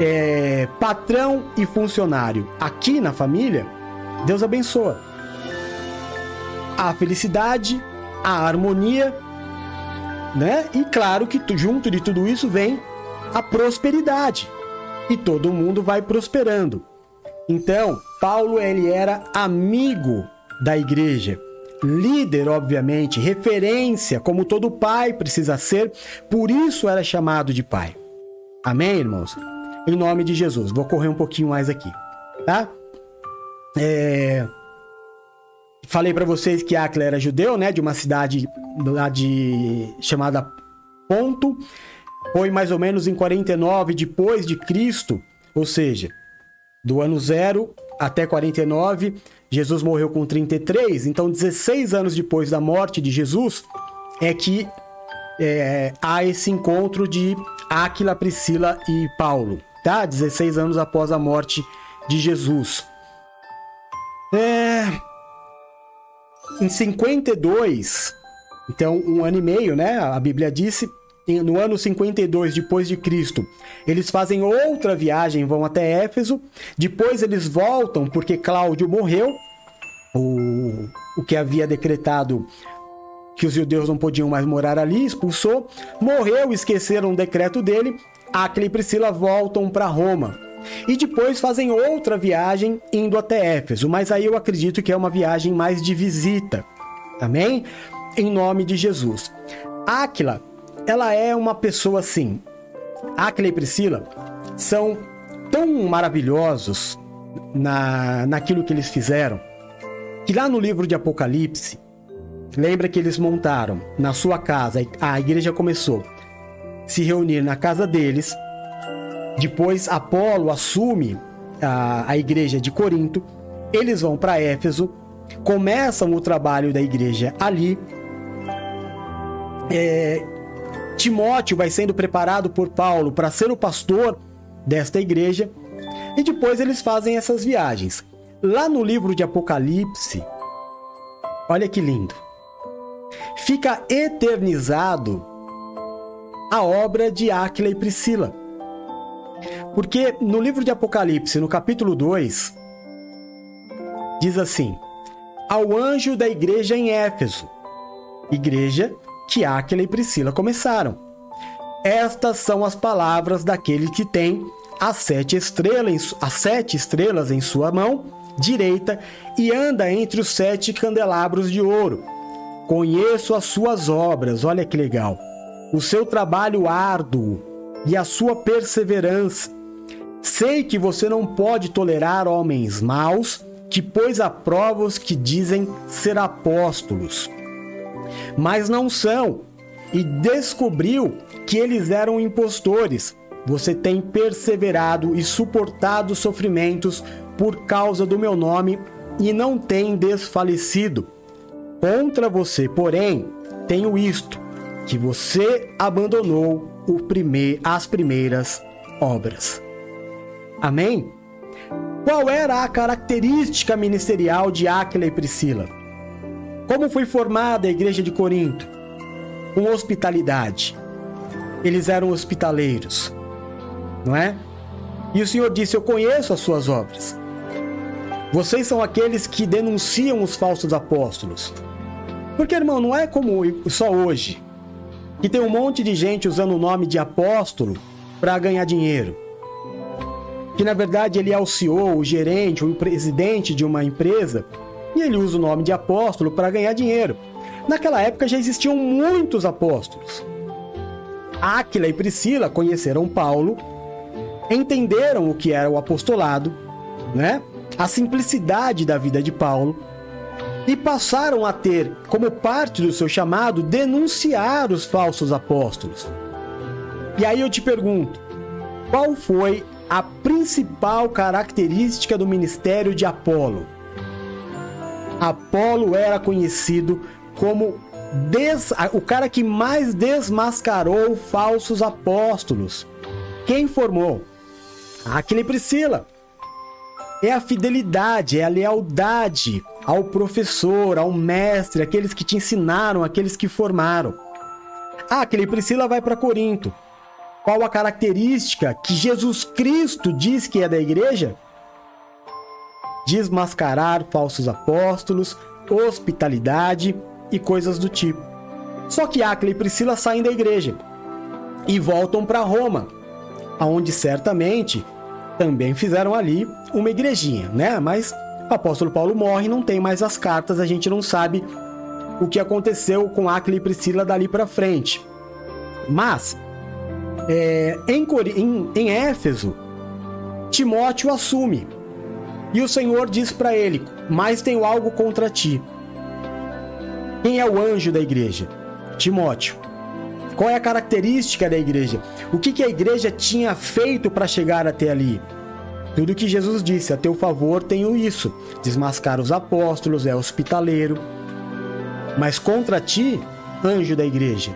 é, patrão e funcionário aqui na família, Deus abençoa. A felicidade, a harmonia, né? E claro que junto de tudo isso vem a prosperidade. E todo mundo vai prosperando. Então, Paulo ele era amigo da igreja. Líder, obviamente, referência, como todo pai precisa ser, por isso era chamado de pai. Amém, irmãos? Em nome de Jesus. Vou correr um pouquinho mais aqui, tá? É... Falei para vocês que Acla era judeu, né? De uma cidade lá de chamada Ponto. Foi mais ou menos em 49 depois de Cristo, ou seja, do ano zero até 49, Jesus morreu com 33, então 16 anos depois da morte de Jesus é que é, há esse encontro de Áquila, Priscila e Paulo, tá? 16 anos após a morte de Jesus. É... Em 52, então um ano e meio, né? A Bíblia disse, no ano 52 depois de Cristo, eles fazem outra viagem, vão até Éfeso. Depois eles voltam porque Cláudio morreu, o, o que havia decretado que os judeus não podiam mais morar ali, expulsou. Morreu, esqueceram o decreto dele. Aquila e Priscila voltam para Roma. E depois fazem outra viagem indo até Éfeso, mas aí eu acredito que é uma viagem mais de visita. Amém? Em nome de Jesus. Áquila ela é uma pessoa assim. Aquila e Priscila são tão maravilhosos na, naquilo que eles fizeram que lá no livro de Apocalipse, lembra que eles montaram na sua casa, a igreja começou se reunir na casa deles. Depois, Apolo assume a, a igreja de Corinto. Eles vão para Éfeso, começam o trabalho da igreja ali. É, Timóteo vai sendo preparado por Paulo para ser o pastor desta igreja. E depois eles fazem essas viagens. Lá no livro de Apocalipse, olha que lindo. Fica eternizado a obra de Áquila e Priscila. Porque no livro de Apocalipse, no capítulo 2, diz assim: Ao anjo da igreja em Éfeso, igreja que Áquila e Priscila começaram. Estas são as palavras daquele que tem as sete estrelas, as sete estrelas em sua mão direita e anda entre os sete candelabros de ouro. Conheço as suas obras, olha que legal. O seu trabalho árduo e a sua perseverança. Sei que você não pode tolerar homens maus, que pôs a prova os que dizem ser apóstolos, mas não são, e descobriu que eles eram impostores. Você tem perseverado e suportado sofrimentos por causa do meu nome e não tem desfalecido. Contra você, porém, tenho isto: que você abandonou as primeiras obras. Amém? Qual era a característica ministerial de Áquila e Priscila? Como foi formada a igreja de Corinto? Com hospitalidade. Eles eram hospitaleiros, não é? E o Senhor disse: Eu conheço as suas obras. Vocês são aqueles que denunciam os falsos apóstolos. Porque, irmão, não é como só hoje, que tem um monte de gente usando o nome de apóstolo para ganhar dinheiro. Que na verdade ele é o CEO, o gerente, o presidente de uma empresa e ele usa o nome de apóstolo para ganhar dinheiro. Naquela época já existiam muitos apóstolos. Áquila e Priscila conheceram Paulo, entenderam o que era o apostolado, né? a simplicidade da vida de Paulo e passaram a ter, como parte do seu chamado, denunciar os falsos apóstolos. E aí eu te pergunto, qual foi a principal característica do ministério de Apolo? Apolo era conhecido como des... o cara que mais desmascarou falsos apóstolos. Quem formou? Aquele Priscila é a fidelidade, é a lealdade ao professor, ao mestre, aqueles que te ensinaram, aqueles que formaram. Ah, aquele Priscila vai para Corinto. Qual a característica que Jesus Cristo diz que é da igreja? Desmascarar falsos apóstolos, hospitalidade e coisas do tipo. Só que Áquila e Priscila saem da igreja e voltam para Roma, aonde certamente também fizeram ali uma igrejinha, né? Mas o apóstolo Paulo morre, não tem mais as cartas, a gente não sabe o que aconteceu com Aquila e Priscila dali para frente. Mas é, em, em, em Éfeso, Timóteo assume e o Senhor diz para ele: Mas tenho algo contra ti. Quem é o anjo da igreja? Timóteo. Qual é a característica da igreja? O que, que a igreja tinha feito para chegar até ali? Tudo que Jesus disse, a teu favor tenho isso: desmascar os apóstolos, é hospitaleiro. Mas contra ti, anjo da igreja,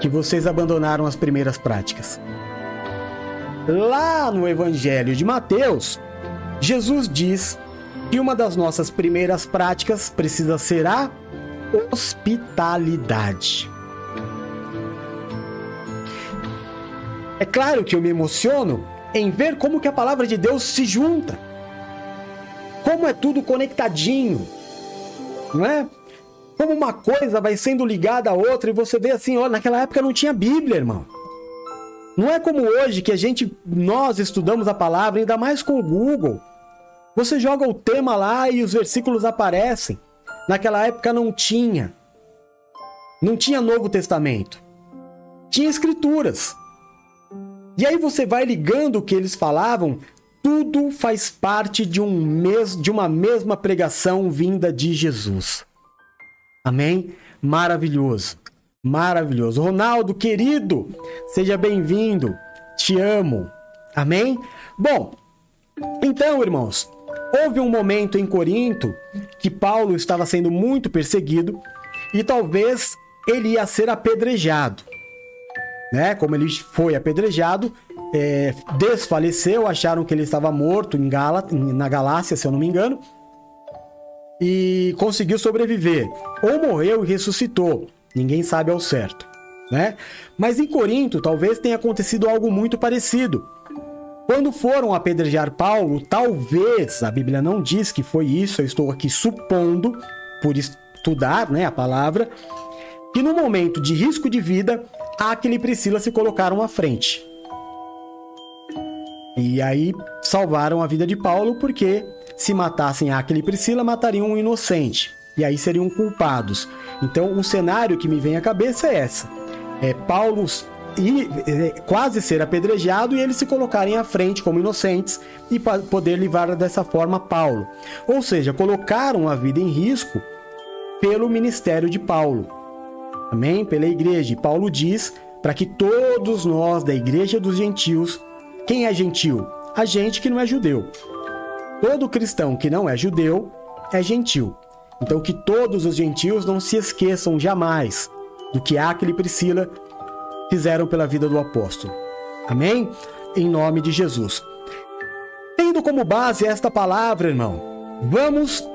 que vocês abandonaram as primeiras práticas. Lá no Evangelho de Mateus, Jesus diz que uma das nossas primeiras práticas precisa ser a hospitalidade. É claro que eu me emociono em ver como que a palavra de Deus se junta. Como é tudo conectadinho, não é? Como uma coisa vai sendo ligada à outra e você vê assim, ó, naquela época não tinha Bíblia, irmão. Não é como hoje que a gente nós estudamos a palavra ainda mais com o Google. Você joga o tema lá e os versículos aparecem. Naquela época não tinha. Não tinha Novo Testamento. Tinha escrituras. E aí você vai ligando o que eles falavam, tudo faz parte de, um mes de uma mesma pregação vinda de Jesus. Amém? Maravilhoso. Maravilhoso. Ronaldo, querido, seja bem-vindo. Te amo. Amém? Bom, então, irmãos, houve um momento em Corinto que Paulo estava sendo muito perseguido e talvez ele ia ser apedrejado. Né? Como ele foi apedrejado, é, desfaleceu, acharam que ele estava morto em Gala, na Galácia, se eu não me engano, e conseguiu sobreviver. Ou morreu e ressuscitou, ninguém sabe ao certo. Né? Mas em Corinto talvez tenha acontecido algo muito parecido. Quando foram apedrejar Paulo, talvez, a Bíblia não diz que foi isso, eu estou aqui supondo, por estudar né, a palavra, que no momento de risco de vida, Aquila e Priscila se colocaram à frente. E aí salvaram a vida de Paulo porque se matassem Aquila e Priscila, matariam um inocente. E aí seriam culpados. Então, o cenário que me vem à cabeça é essa. É Paulo e é, quase ser apedrejado e eles se colocarem à frente como inocentes e poder livrar dessa forma Paulo. Ou seja, colocaram a vida em risco pelo ministério de Paulo. Amém? Pela igreja. E Paulo diz para que todos nós da igreja dos gentios, quem é gentil? A gente que não é judeu. Todo cristão que não é judeu é gentil. Então que todos os gentios não se esqueçam jamais do que Aquila e Priscila fizeram pela vida do apóstolo. Amém? Em nome de Jesus. Tendo como base esta palavra, irmão, vamos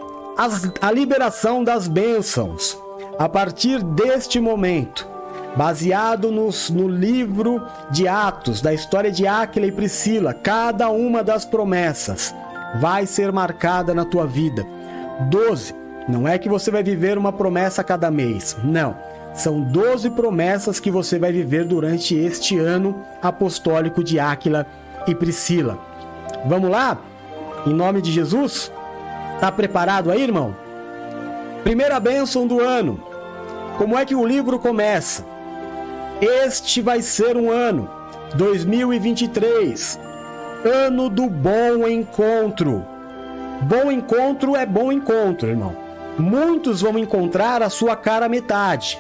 à liberação das bênçãos. A partir deste momento, baseado nos, no livro de Atos, da história de Áquila e Priscila, cada uma das promessas vai ser marcada na tua vida. 12. Não é que você vai viver uma promessa a cada mês. Não são 12 promessas que você vai viver durante este ano apostólico de Áquila e Priscila. Vamos lá? Em nome de Jesus? Tá preparado aí, irmão? Primeira bênção do ano. Como é que o livro começa? Este vai ser um ano, 2023, ano do bom encontro. Bom encontro é bom encontro, irmão. Muitos vão encontrar a sua cara metade.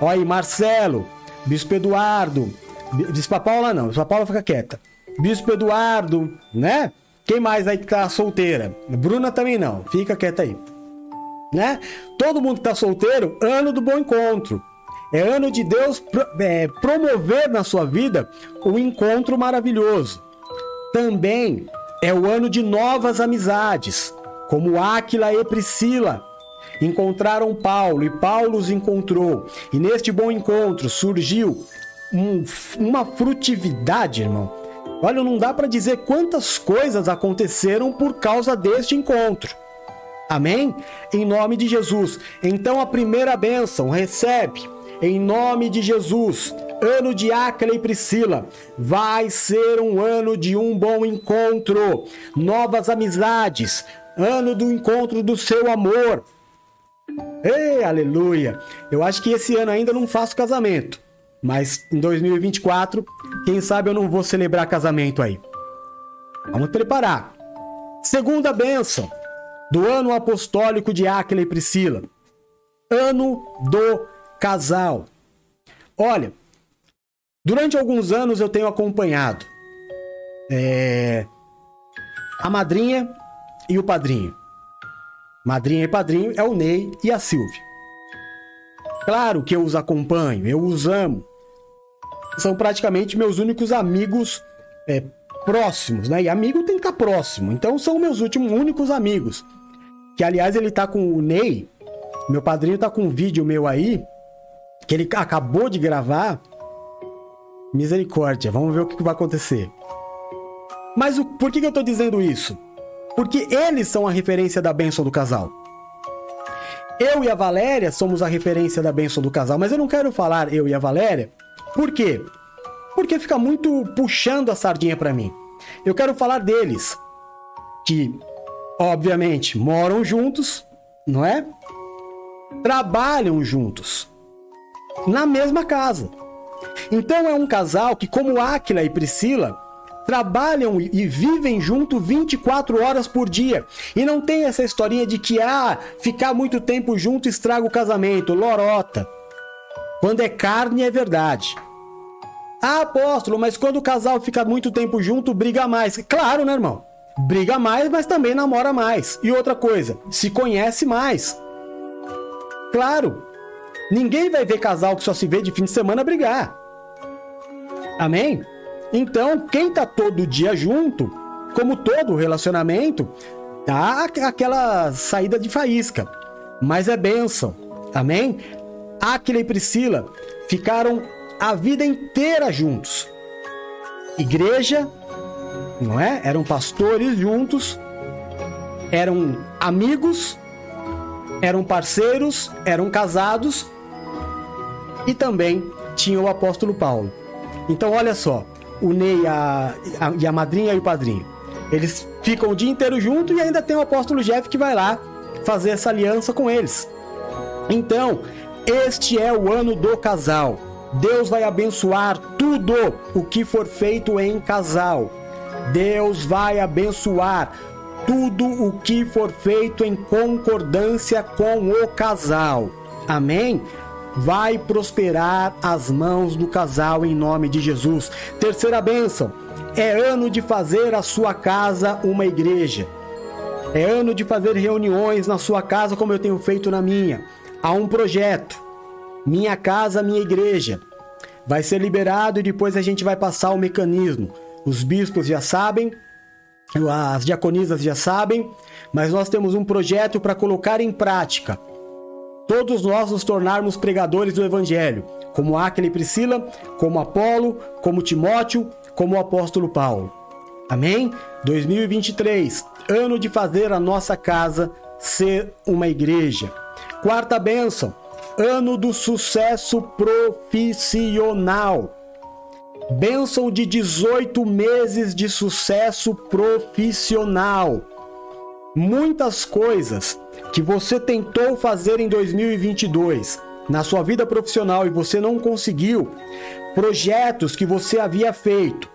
Olha aí, Marcelo, Bispo Eduardo, Bispa Paula não, Bispa Paula fica quieta. Bispo Eduardo, né? Quem mais aí que tá solteira? Bruna também não, fica quieta aí. Né? Todo mundo que tá solteiro, ano do bom encontro. É ano de Deus é, promover na sua vida o um encontro maravilhoso. Também é o ano de novas amizades, como Áquila e Priscila, encontraram Paulo e Paulo os encontrou. E neste bom encontro surgiu um, uma frutividade, irmão. Olha, não dá para dizer quantas coisas aconteceram por causa deste encontro. Amém? Em nome de Jesus. Então a primeira bênção recebe em nome de Jesus. Ano de Áquila e Priscila vai ser um ano de um bom encontro, novas amizades, ano do encontro do seu amor, Ei, aleluia! Eu acho que esse ano ainda não faço casamento, mas em 2024, quem sabe eu não vou celebrar casamento aí. Vamos preparar. Segunda bênção do ano apostólico de Áquila e Priscila. Ano do casal. Olha, durante alguns anos eu tenho acompanhado é, a madrinha e o padrinho. Madrinha e padrinho é o Ney e a Silvia. Claro que eu os acompanho, eu os amo. São praticamente meus únicos amigos é, próximos, né? E amigo tem que estar próximo. Então são meus últimos únicos amigos. Que aliás ele tá com o Ney, meu padrinho tá com um vídeo meu aí que ele acabou de gravar. Misericórdia, vamos ver o que vai acontecer. Mas o, por que, que eu tô dizendo isso? Porque eles são a referência da bênção do casal. Eu e a Valéria somos a referência da bênção do casal, mas eu não quero falar eu e a Valéria. Por quê? Porque fica muito puxando a sardinha para mim. Eu quero falar deles, que obviamente moram juntos, não é? Trabalham juntos na mesma casa. Então é um casal que, como Áquila e Priscila, trabalham e vivem junto 24 horas por dia. E não tem essa historinha de que ah, ficar muito tempo junto estraga o casamento, lorota. Quando é carne, é verdade. Ah, apóstolo, mas quando o casal fica muito tempo junto, briga mais. Claro, né, irmão? Briga mais, mas também namora mais. E outra coisa, se conhece mais. Claro. Ninguém vai ver casal que só se vê de fim de semana brigar. Amém? Então, quem tá todo dia junto, como todo relacionamento, dá aquela saída de faísca. Mas é bênção. Amém? Aquila e Priscila ficaram a vida inteira juntos. Igreja, não é? Eram pastores juntos, eram amigos, eram parceiros, eram casados e também tinha o apóstolo Paulo. Então, olha só, o Ney a, a, e a madrinha e o padrinho. Eles ficam o dia inteiro junto e ainda tem o apóstolo Jeff que vai lá fazer essa aliança com eles. Então, este é o ano do casal. Deus vai abençoar tudo o que for feito em casal. Deus vai abençoar tudo o que for feito em concordância com o casal. Amém? Vai prosperar as mãos do casal em nome de Jesus. Terceira bênção: é ano de fazer a sua casa uma igreja. É ano de fazer reuniões na sua casa, como eu tenho feito na minha. Há um projeto: Minha Casa, Minha Igreja. Vai ser liberado e depois a gente vai passar o mecanismo. Os bispos já sabem, as diaconisas já sabem, mas nós temos um projeto para colocar em prática. Todos nós nos tornarmos pregadores do Evangelho, como Aquila e Priscila, como Apolo, como Timóteo, como o apóstolo Paulo. Amém? 2023, ano de fazer a nossa casa ser uma igreja. Quarta bênção, ano do sucesso profissional. Bênção de 18 meses de sucesso profissional. Muitas coisas que você tentou fazer em 2022 na sua vida profissional e você não conseguiu, projetos que você havia feito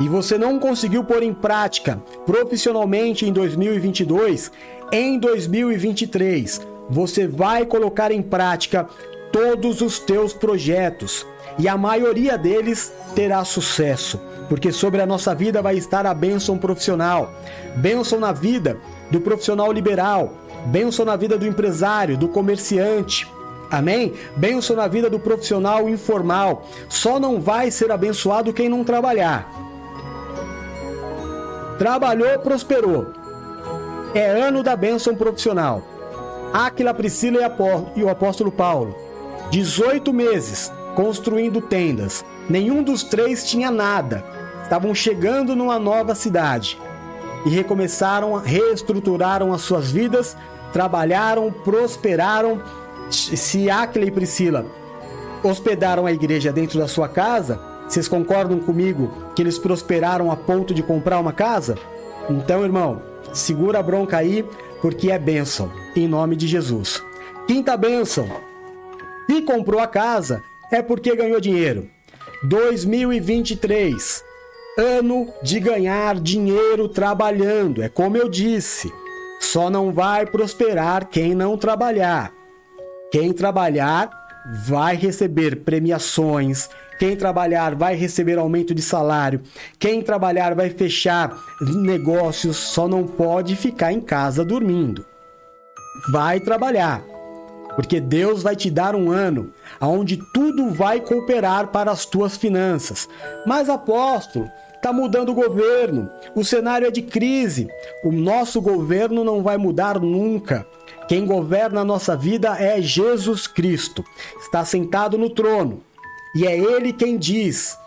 e você não conseguiu pôr em prática profissionalmente em 2022, em 2023 você vai colocar em prática todos os teus projetos e a maioria deles terá sucesso, porque sobre a nossa vida vai estar a bênção profissional, bênção na vida do profissional liberal, bênção na vida do empresário, do comerciante, Amém? Bênção na vida do profissional informal. Só não vai ser abençoado quem não trabalhar. Trabalhou, prosperou. É ano da bênção profissional. Aquila, Priscila e o apóstolo Paulo. 18 meses construindo tendas. Nenhum dos três tinha nada. Estavam chegando numa nova cidade. E recomeçaram, reestruturaram as suas vidas, trabalharam, prosperaram se Aquila e Priscila hospedaram a igreja dentro da sua casa, vocês concordam comigo que eles prosperaram a ponto de comprar uma casa? Então, irmão, segura a bronca aí, porque é bênção, em nome de Jesus. Quinta bênção: se comprou a casa, é porque ganhou dinheiro. 2023, ano de ganhar dinheiro trabalhando, é como eu disse. Só não vai prosperar quem não trabalhar. Quem trabalhar vai receber premiações, quem trabalhar vai receber aumento de salário, quem trabalhar vai fechar negócios, só não pode ficar em casa dormindo. Vai trabalhar, porque Deus vai te dar um ano onde tudo vai cooperar para as tuas finanças. Mas apóstolo, está mudando o governo, o cenário é de crise, o nosso governo não vai mudar nunca. Quem governa a nossa vida é Jesus Cristo. Está sentado no trono. E é Ele quem diz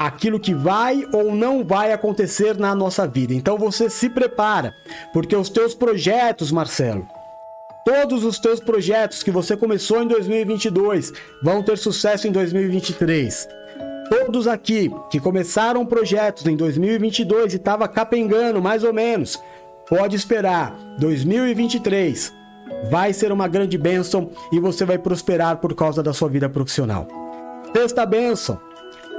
aquilo que vai ou não vai acontecer na nossa vida. Então você se prepara, porque os teus projetos, Marcelo, todos os teus projetos que você começou em 2022 vão ter sucesso em 2023. Todos aqui que começaram projetos em 2022 e estava capengando mais ou menos, pode esperar 2023 vai ser uma grande bênção e você vai prosperar por causa da sua vida profissional. Sexta bênção,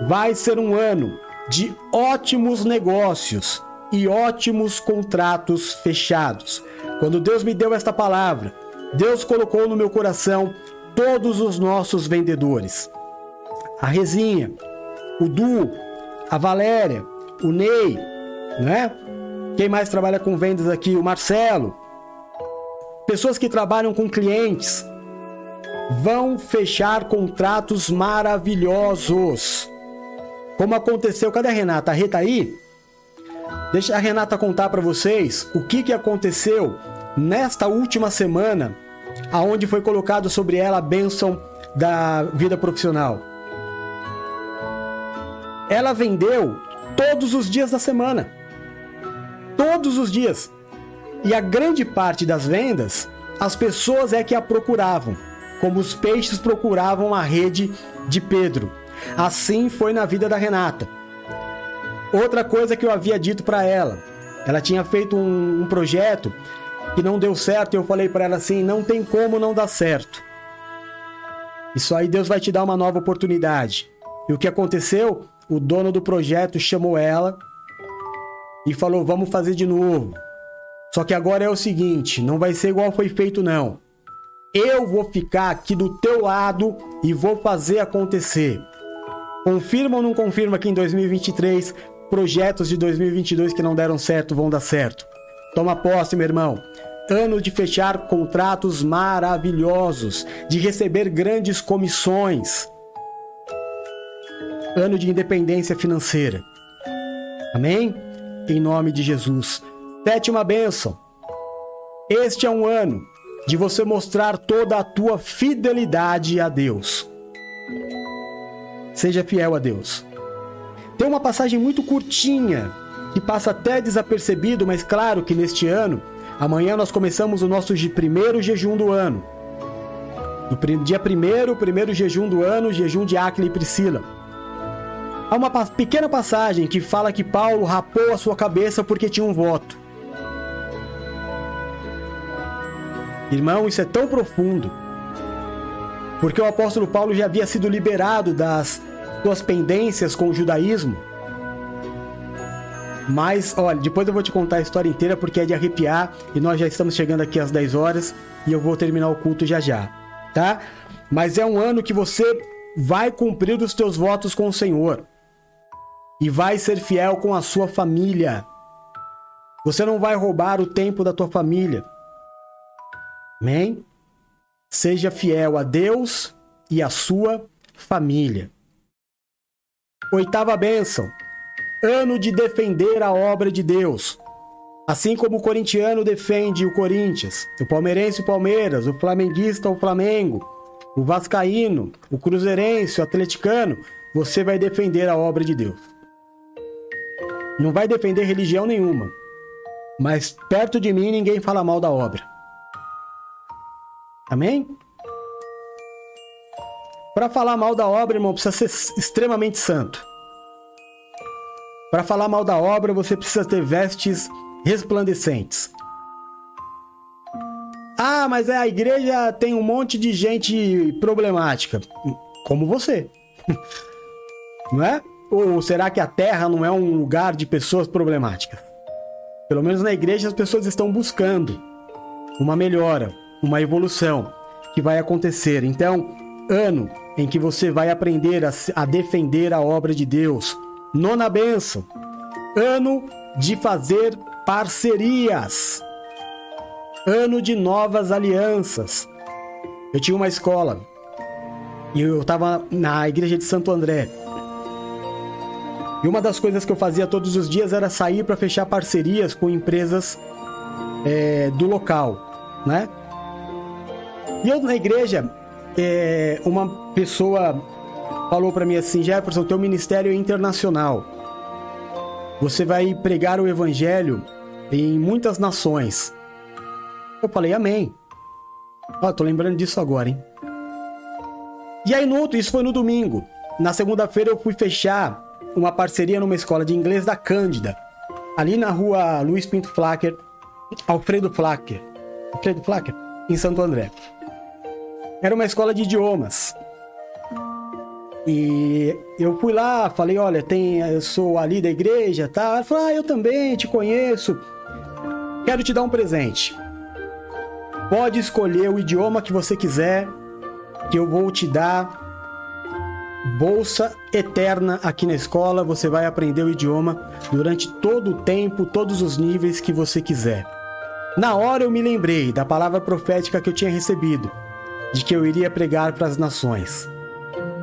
vai ser um ano de ótimos negócios e ótimos contratos fechados. Quando Deus me deu esta palavra, Deus colocou no meu coração todos os nossos vendedores. A Rezinha, o Du, a Valéria, o Ney, né? Quem mais trabalha com vendas aqui? O Marcelo. Pessoas que trabalham com clientes vão fechar contratos maravilhosos. Como aconteceu, cadê a Renata? A Rê tá aí? Deixa a Renata contar para vocês o que, que aconteceu nesta última semana, aonde foi colocado sobre ela a bênção da vida profissional. Ela vendeu todos os dias da semana. Todos os dias. E a grande parte das vendas, as pessoas é que a procuravam, como os peixes procuravam a rede de Pedro. Assim foi na vida da Renata. Outra coisa que eu havia dito para ela, ela tinha feito um, um projeto que não deu certo, e eu falei para ela assim: não tem como não dar certo. Isso aí Deus vai te dar uma nova oportunidade. E o que aconteceu? O dono do projeto chamou ela e falou: vamos fazer de novo. Só que agora é o seguinte: não vai ser igual foi feito, não. Eu vou ficar aqui do teu lado e vou fazer acontecer. Confirma ou não confirma que em 2023 projetos de 2022 que não deram certo vão dar certo? Toma posse, meu irmão. Ano de fechar contratos maravilhosos, de receber grandes comissões. Ano de independência financeira. Amém? Em nome de Jesus. Sétima bênção. Este é um ano de você mostrar toda a tua fidelidade a Deus. Seja fiel a Deus. Tem uma passagem muito curtinha que passa até desapercebido, mas claro que neste ano, amanhã nós começamos o nosso primeiro jejum do ano. No dia primeiro, primeiro jejum do ano, jejum de Áquila e Priscila. Há uma pequena passagem que fala que Paulo rapou a sua cabeça porque tinha um voto. Irmão, isso é tão profundo. Porque o apóstolo Paulo já havia sido liberado das suas pendências com o judaísmo mas, olha, depois eu vou te contar a história inteira porque é de arrepiar e nós já estamos chegando aqui às 10 horas e eu vou terminar o culto já já, tá? Mas é um ano que você vai cumprir os teus votos com o Senhor e vai ser fiel com a sua família. Você não vai roubar o tempo da tua família. Amém? Seja fiel a Deus e a sua família. Oitava bênção ano de defender a obra de Deus. Assim como o corintiano defende o Corinthians, o palmeirense o Palmeiras, o flamenguista o Flamengo, o vascaíno, o cruzeirense, o atleticano, você vai defender a obra de Deus. Não vai defender religião nenhuma, mas perto de mim ninguém fala mal da obra. Amém? Para falar mal da obra, irmão, precisa ser extremamente santo. Para falar mal da obra, você precisa ter vestes resplandecentes. Ah, mas a igreja tem um monte de gente problemática. Como você. não é? Ou será que a terra não é um lugar de pessoas problemáticas? Pelo menos na igreja as pessoas estão buscando uma melhora, uma evolução que vai acontecer. Então, ano em que você vai aprender a, a defender a obra de Deus, Nona benção. Ano de fazer parcerias. Ano de novas alianças. Eu tinha uma escola e eu estava na igreja de Santo André. E uma das coisas que eu fazia todos os dias era sair para fechar parcerias com empresas é, do local, né? E eu na igreja, é, uma pessoa falou para mim assim: Jefferson, teu ministério é internacional. Você vai pregar o evangelho em muitas nações. Eu falei: Amém. Ó, tô lembrando disso agora, hein? E aí no outro, isso foi no domingo. Na segunda-feira eu fui fechar uma parceria numa escola de inglês da Cândida, ali na rua Luiz Pinto Flacker, Alfredo Flacker, Alfredo Flacker, em Santo André. Era uma escola de idiomas. E eu fui lá, falei, olha, tem, eu sou ali da igreja, tá? Ela falou, ah, eu também te conheço. Quero te dar um presente. Pode escolher o idioma que você quiser que eu vou te dar bolsa eterna aqui na escola. Você vai aprender o idioma durante todo o tempo, todos os níveis que você quiser. Na hora eu me lembrei da palavra profética que eu tinha recebido, de que eu iria pregar para as nações.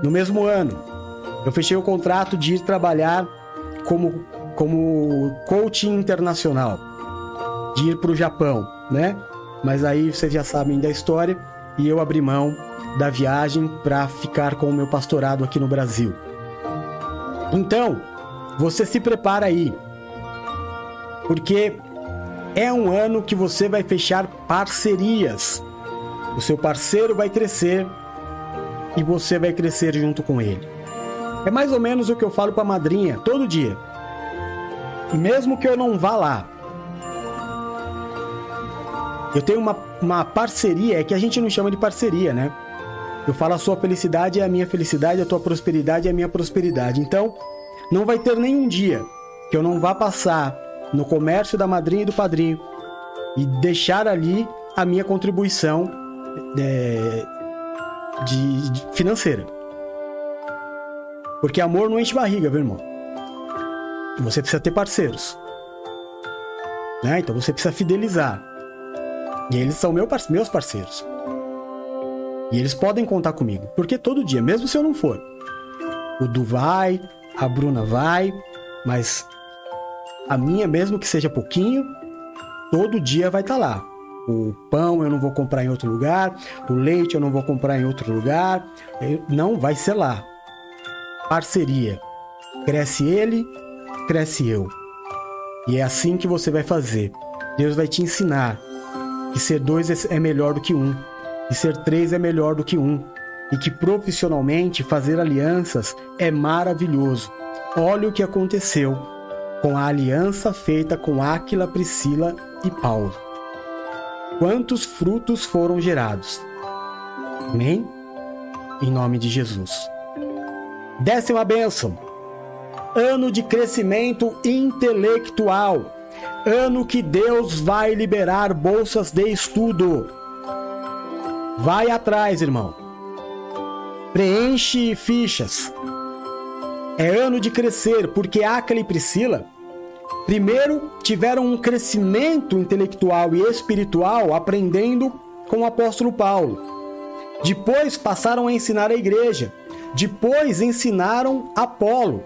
No mesmo ano, eu fechei o contrato de ir trabalhar como, como coaching internacional, de ir para o Japão, né? Mas aí vocês já sabem da história e eu abri mão da viagem para ficar com o meu pastorado aqui no Brasil. Então, você se prepara aí, porque é um ano que você vai fechar parcerias. O seu parceiro vai crescer e você vai crescer junto com ele. É mais ou menos o que eu falo para a madrinha todo dia. Mesmo que eu não vá lá, eu tenho uma, uma parceria, é que a gente não chama de parceria, né? Eu falo a sua felicidade é a minha felicidade, a tua prosperidade é a minha prosperidade. Então, não vai ter nenhum dia que eu não vá passar no comércio da madrinha e do padrinho e deixar ali a minha contribuição é, de, de financeira. Porque amor não enche barriga, viu, irmão? Você precisa ter parceiros. Né? Então você precisa fidelizar. E eles são meu, meus parceiros. E eles podem contar comigo. Porque todo dia, mesmo se eu não for, o Du vai, a Bruna vai, mas a minha, mesmo que seja pouquinho, todo dia vai estar tá lá. O pão eu não vou comprar em outro lugar, o leite eu não vou comprar em outro lugar, não vai ser lá. Parceria. Cresce ele, cresce eu. E é assim que você vai fazer. Deus vai te ensinar que ser dois é melhor do que um, e ser três é melhor do que um, e que profissionalmente fazer alianças é maravilhoso. Olha o que aconteceu com a aliança feita com Áquila, Priscila e Paulo. Quantos frutos foram gerados? Amém? Em nome de Jesus. Décima bênção. Ano de crescimento intelectual. Ano que Deus vai liberar bolsas de estudo. Vai atrás, irmão. Preenche fichas. É ano de crescer, porque Áquila e Priscila, primeiro, tiveram um crescimento intelectual e espiritual aprendendo com o apóstolo Paulo. Depois passaram a ensinar a igreja. Depois ensinaram Apolo.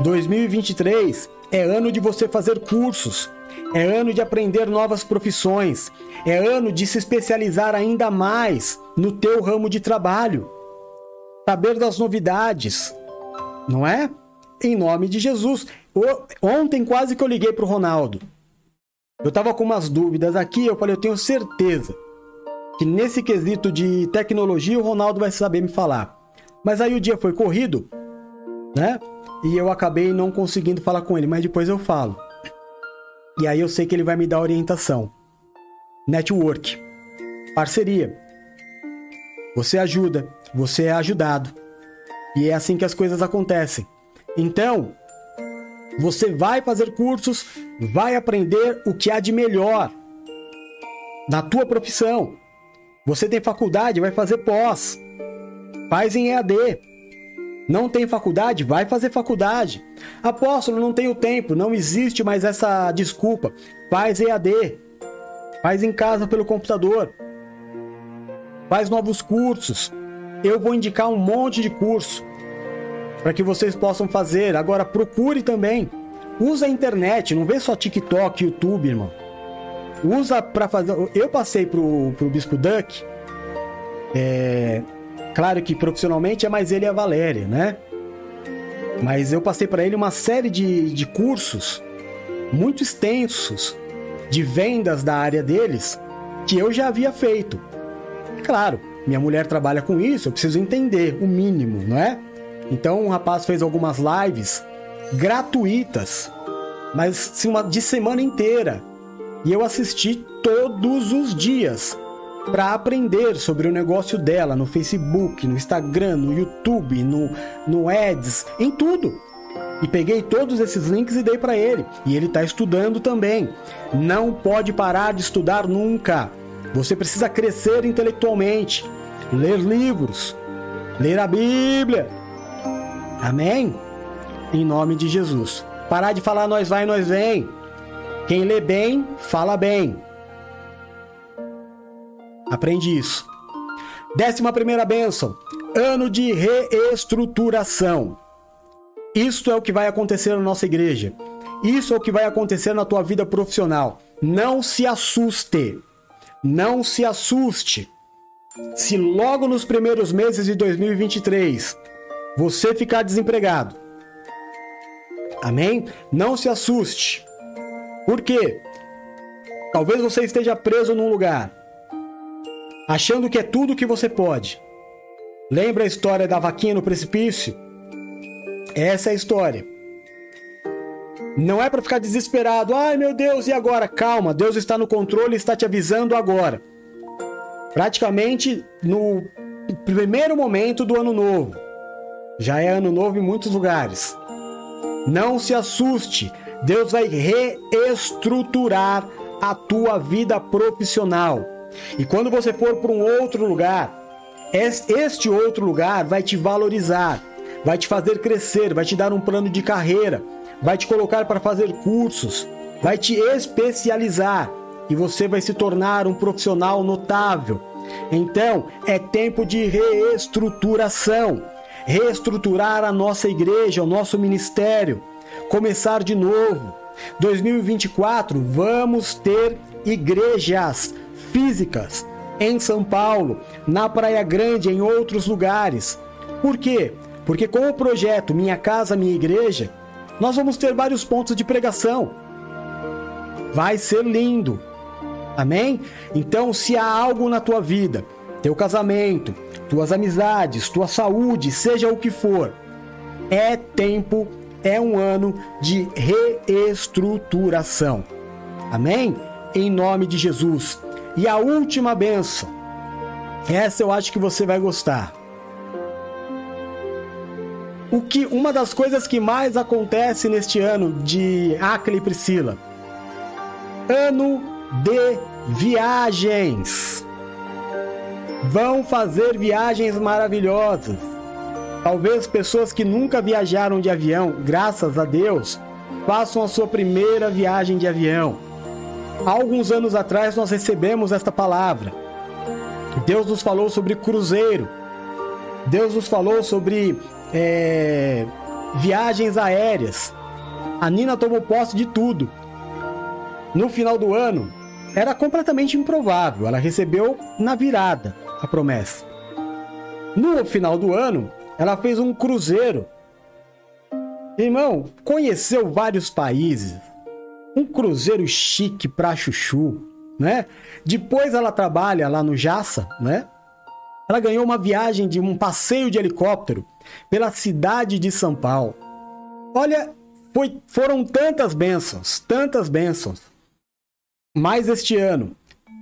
2023 é ano de você fazer cursos, é ano de aprender novas profissões, é ano de se especializar ainda mais no teu ramo de trabalho, saber das novidades, não é? Em nome de Jesus. Ontem quase que eu liguei para o Ronaldo. Eu estava com umas dúvidas aqui, eu falei, eu tenho certeza que nesse quesito de tecnologia o Ronaldo vai saber me falar. Mas aí o dia foi corrido, né? E eu acabei não conseguindo falar com ele, mas depois eu falo. E aí eu sei que ele vai me dar orientação. Network. Parceria. Você ajuda, você é ajudado. E é assim que as coisas acontecem. Então, você vai fazer cursos, vai aprender o que há de melhor na tua profissão. Você tem faculdade, vai fazer pós. Faz em EAD. Não tem faculdade? Vai fazer faculdade. Apóstolo, não tenho tempo. Não existe mais essa desculpa. Faz EAD. Faz em casa pelo computador. Faz novos cursos. Eu vou indicar um monte de curso para que vocês possam fazer. Agora procure também. Usa a internet, não vê só TikTok, YouTube, irmão. Usa para fazer. Eu passei pro, pro Bispo Duck. É, Claro que profissionalmente é mais ele e a Valéria, né? Mas eu passei para ele uma série de, de cursos muito extensos de vendas da área deles que eu já havia feito. Claro, minha mulher trabalha com isso, eu preciso entender o mínimo, não é? Então o rapaz fez algumas lives gratuitas, mas sim, uma de semana inteira. E eu assisti todos os dias para aprender sobre o negócio dela no Facebook, no Instagram, no YouTube, no, no Ads, em tudo. E peguei todos esses links e dei para ele. E ele está estudando também. Não pode parar de estudar nunca. Você precisa crescer intelectualmente. ler livros, ler a Bíblia. Amém? Em nome de Jesus. Parar de falar nós vai, nós vem. Quem lê bem, fala bem. Aprende isso. Décima primeira bênção. Ano de reestruturação. Isto é o que vai acontecer na nossa igreja. Isso é o que vai acontecer na tua vida profissional. Não se assuste. Não se assuste. Se logo nos primeiros meses de 2023 você ficar desempregado. Amém? Não se assuste. Por quê? Talvez você esteja preso num lugar, achando que é tudo que você pode. Lembra a história da vaquinha no precipício? Essa é a história. Não é para ficar desesperado. Ai meu Deus, e agora? Calma, Deus está no controle e está te avisando agora. Praticamente no primeiro momento do ano novo. Já é ano novo em muitos lugares. Não se assuste, Deus vai reestruturar a tua vida profissional. E quando você for para um outro lugar, este outro lugar vai te valorizar, vai te fazer crescer, vai te dar um plano de carreira, vai te colocar para fazer cursos, vai te especializar e você vai se tornar um profissional notável. Então, é tempo de reestruturação reestruturar a nossa igreja, o nosso ministério, começar de novo. 2024, vamos ter igrejas físicas em São Paulo, na Praia Grande, em outros lugares. Por quê? Porque com o projeto Minha Casa Minha Igreja, nós vamos ter vários pontos de pregação. Vai ser lindo. Amém? Então, se há algo na tua vida, teu casamento, tuas amizades, tua saúde, seja o que for, é tempo, é um ano de reestruturação. Amém? Em nome de Jesus. E a última benção. Essa eu acho que você vai gostar o que uma das coisas que mais acontece neste ano de Acre e Priscila. Ano de viagens. Vão fazer viagens maravilhosas. Talvez pessoas que nunca viajaram de avião, graças a Deus, façam a sua primeira viagem de avião. Alguns anos atrás nós recebemos esta palavra. Deus nos falou sobre cruzeiro. Deus nos falou sobre é, viagens aéreas. A Nina tomou posse de tudo. No final do ano, era completamente improvável. Ela recebeu na virada a promessa. No final do ano, ela fez um cruzeiro. Irmão, conheceu vários países. Um cruzeiro chique pra chuchu, né? Depois ela trabalha lá no Jassa, né? Ela ganhou uma viagem de um passeio de helicóptero pela cidade de São Paulo. Olha, foi, foram tantas bênçãos, tantas bênçãos. Mas este ano,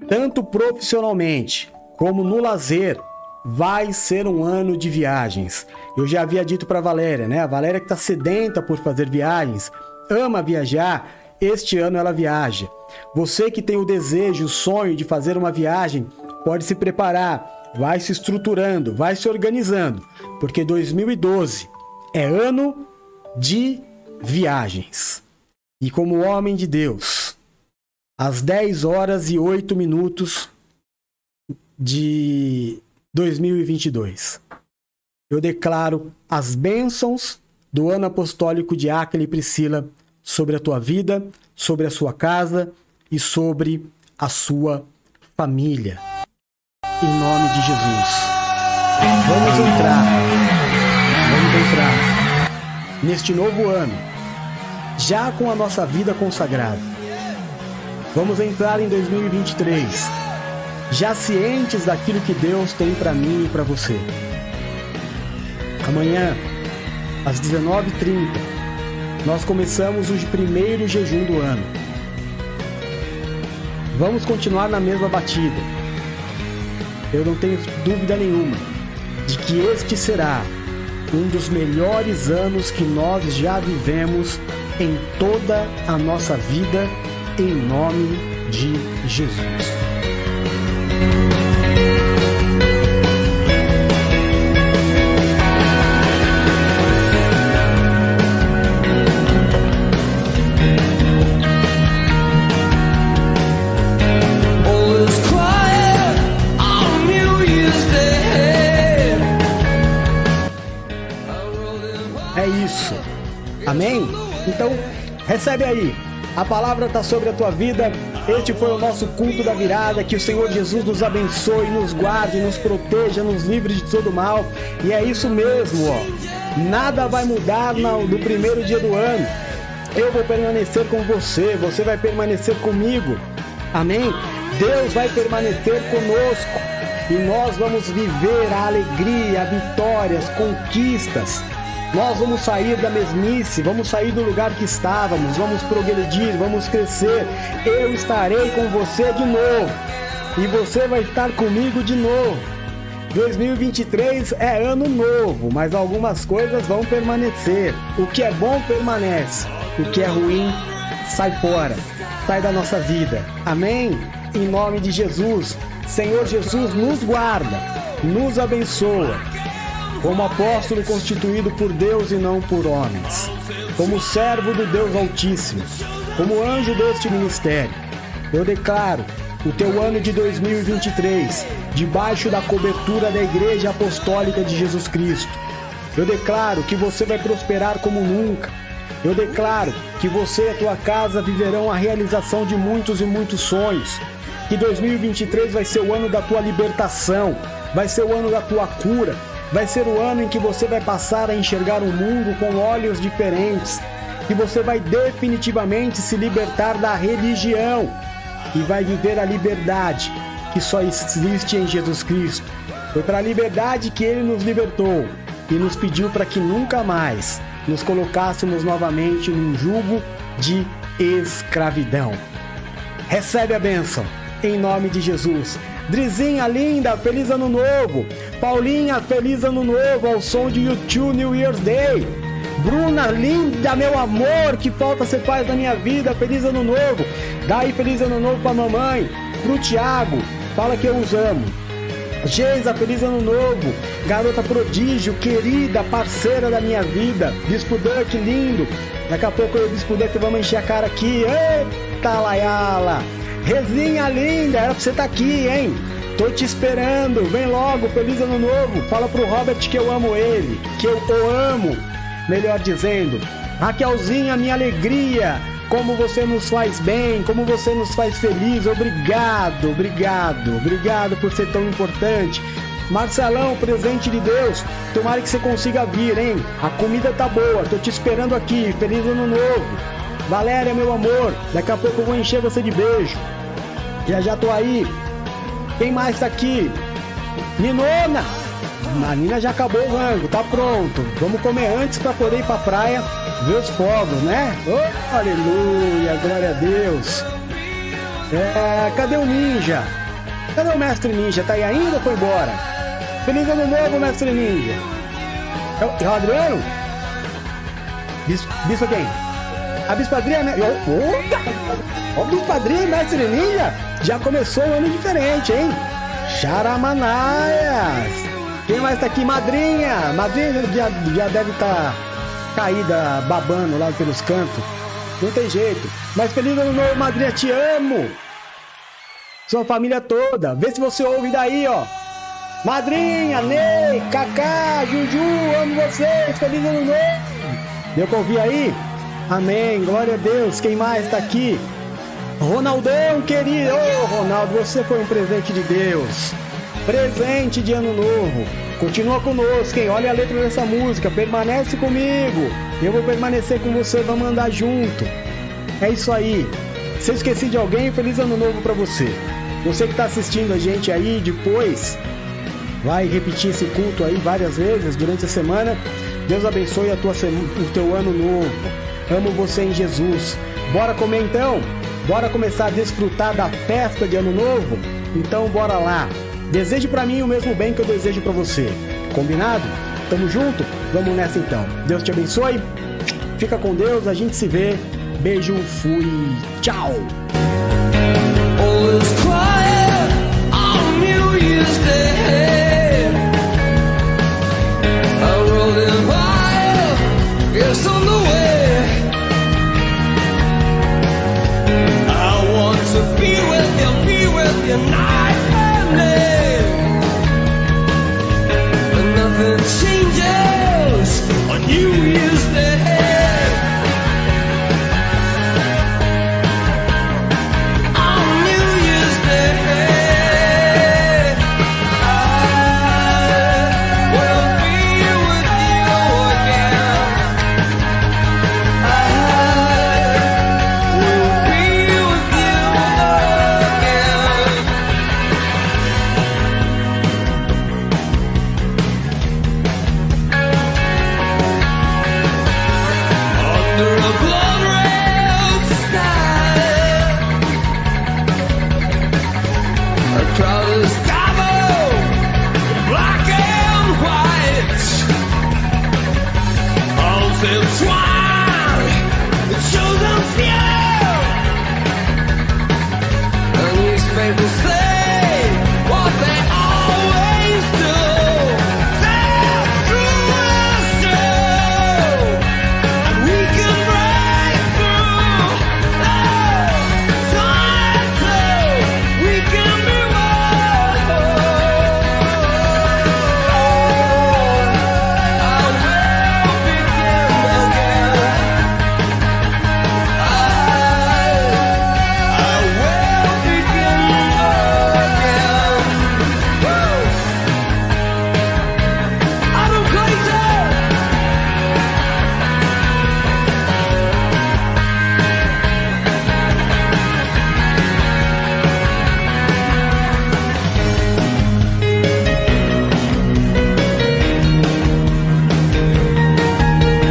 tanto profissionalmente como no lazer, vai ser um ano de viagens. Eu já havia dito para Valéria, né? A Valéria que está sedenta por fazer viagens, ama viajar. Este ano ela viaja. Você que tem o desejo, o sonho de fazer uma viagem, pode se preparar vai se estruturando, vai se organizando, porque 2012 é ano de viagens. E como homem de Deus, às 10 horas e 8 minutos de 2022, eu declaro as bênçãos do ano apostólico de Áquila e Priscila sobre a tua vida, sobre a sua casa e sobre a sua família em nome de Jesus. Vamos entrar, vamos entrar neste novo ano, já com a nossa vida consagrada. Vamos entrar em 2023, já cientes daquilo que Deus tem para mim e para você. Amanhã, às 19h30, nós começamos o primeiro jejum do ano. Vamos continuar na mesma batida eu não tenho dúvida nenhuma de que este será um dos melhores anos que nós já vivemos em toda a nossa vida, em nome de Jesus. Então, recebe aí. A palavra está sobre a tua vida. Este foi o nosso culto da virada. Que o Senhor Jesus nos abençoe, nos guarde, nos proteja, nos livre de todo mal. E é isso mesmo, ó. Nada vai mudar no, primeiro dia do ano. Eu vou permanecer com você, você vai permanecer comigo. Amém? Deus vai permanecer conosco e nós vamos viver a alegria, vitórias, conquistas. Nós vamos sair da mesmice, vamos sair do lugar que estávamos, vamos progredir, vamos crescer. Eu estarei com você de novo e você vai estar comigo de novo. 2023 é ano novo, mas algumas coisas vão permanecer. O que é bom permanece, o que é ruim sai fora, sai da nossa vida. Amém? Em nome de Jesus. Senhor Jesus nos guarda, nos abençoa, como apóstolo constituído por Deus e não por homens, como servo do Deus Altíssimo, como anjo deste ministério. Eu declaro o teu ano de 2023 debaixo da cobertura da Igreja Apostólica de Jesus Cristo. Eu declaro que você vai prosperar como nunca. Eu declaro que você e a tua casa viverão a realização de muitos e muitos sonhos que 2023 vai ser o ano da tua libertação, vai ser o ano da tua cura, vai ser o ano em que você vai passar a enxergar o mundo com olhos diferentes, que você vai definitivamente se libertar da religião e vai viver a liberdade que só existe em Jesus Cristo. Foi para a liberdade que ele nos libertou e nos pediu para que nunca mais nos colocássemos novamente num jugo de escravidão. Recebe a bênção em nome de Jesus. Drizinha linda, feliz ano novo. Paulinha, feliz ano novo ao som de YouTube New Year's Day. Bruna, linda, meu amor, que falta ser paz na minha vida, feliz ano novo. Daí feliz ano novo pra mamãe, pro Thiago, fala que eu os amo. Geisa, feliz ano novo. Garota prodígio, querida, parceira da minha vida. Duck, lindo. Daqui a pouco eu Duck vamos encher a cara aqui. Eita, Layala. Rezinha linda, era pra você estar tá aqui, hein? Tô te esperando, vem logo, feliz ano novo. Fala pro Robert que eu amo ele, que eu o amo, melhor dizendo. Raquelzinha, minha alegria, como você nos faz bem, como você nos faz feliz. Obrigado, obrigado, obrigado por ser tão importante. Marcelão, presente de Deus, tomara que você consiga vir, hein? A comida tá boa, tô te esperando aqui. Feliz ano novo. Valéria, meu amor, daqui a pouco eu vou encher você de beijo. Já já tô aí. Quem mais tá aqui? Ninona! A Nina já acabou o rango, tá pronto. Vamos comer antes para poder ir pra praia ver os fogos, né? Oh, aleluia, glória a Deus. É, cadê o ninja? Cadê o mestre ninja? Tá aí ainda ou foi embora? Feliz ano novo, mestre ninja. É o, é o Adriano? Bispo, bispo quem? A Bispo Adriana. Ó, o Bispo Adriana, mestre ninja. Já começou um ano diferente, hein? Charamanaias! Quem mais tá aqui? Madrinha! Madrinha já, já deve estar tá caída, babando lá pelos cantos. Não tem jeito. Mas feliz ano novo, madrinha, te amo! Sua família toda. Vê se você ouve daí, ó. Madrinha, Ney, Kaká, Juju, amo vocês. Feliz ano novo! Deu pra ouvir aí? Amém, glória a Deus. Quem mais tá aqui? Ronaldão, querido. Ô, oh, Ronaldo, você foi um presente de Deus. Presente de ano novo. Continua conosco, hein? Olha a letra dessa música. Permanece comigo. Eu vou permanecer com você. Vamos andar junto. É isso aí. Se eu esqueci de alguém, feliz ano novo para você. Você que está assistindo a gente aí depois, vai repetir esse culto aí várias vezes durante a semana. Deus abençoe a tua, o teu ano novo. Amo você em Jesus. Bora comer então? Bora começar a desfrutar da festa de Ano Novo? Então bora lá. Deseje para mim o mesmo bem que eu desejo para você. Combinado? Tamo junto? Vamos nessa então. Deus te abençoe. Fica com Deus, a gente se vê. Beijo, fui. Tchau. Changes. On New Year's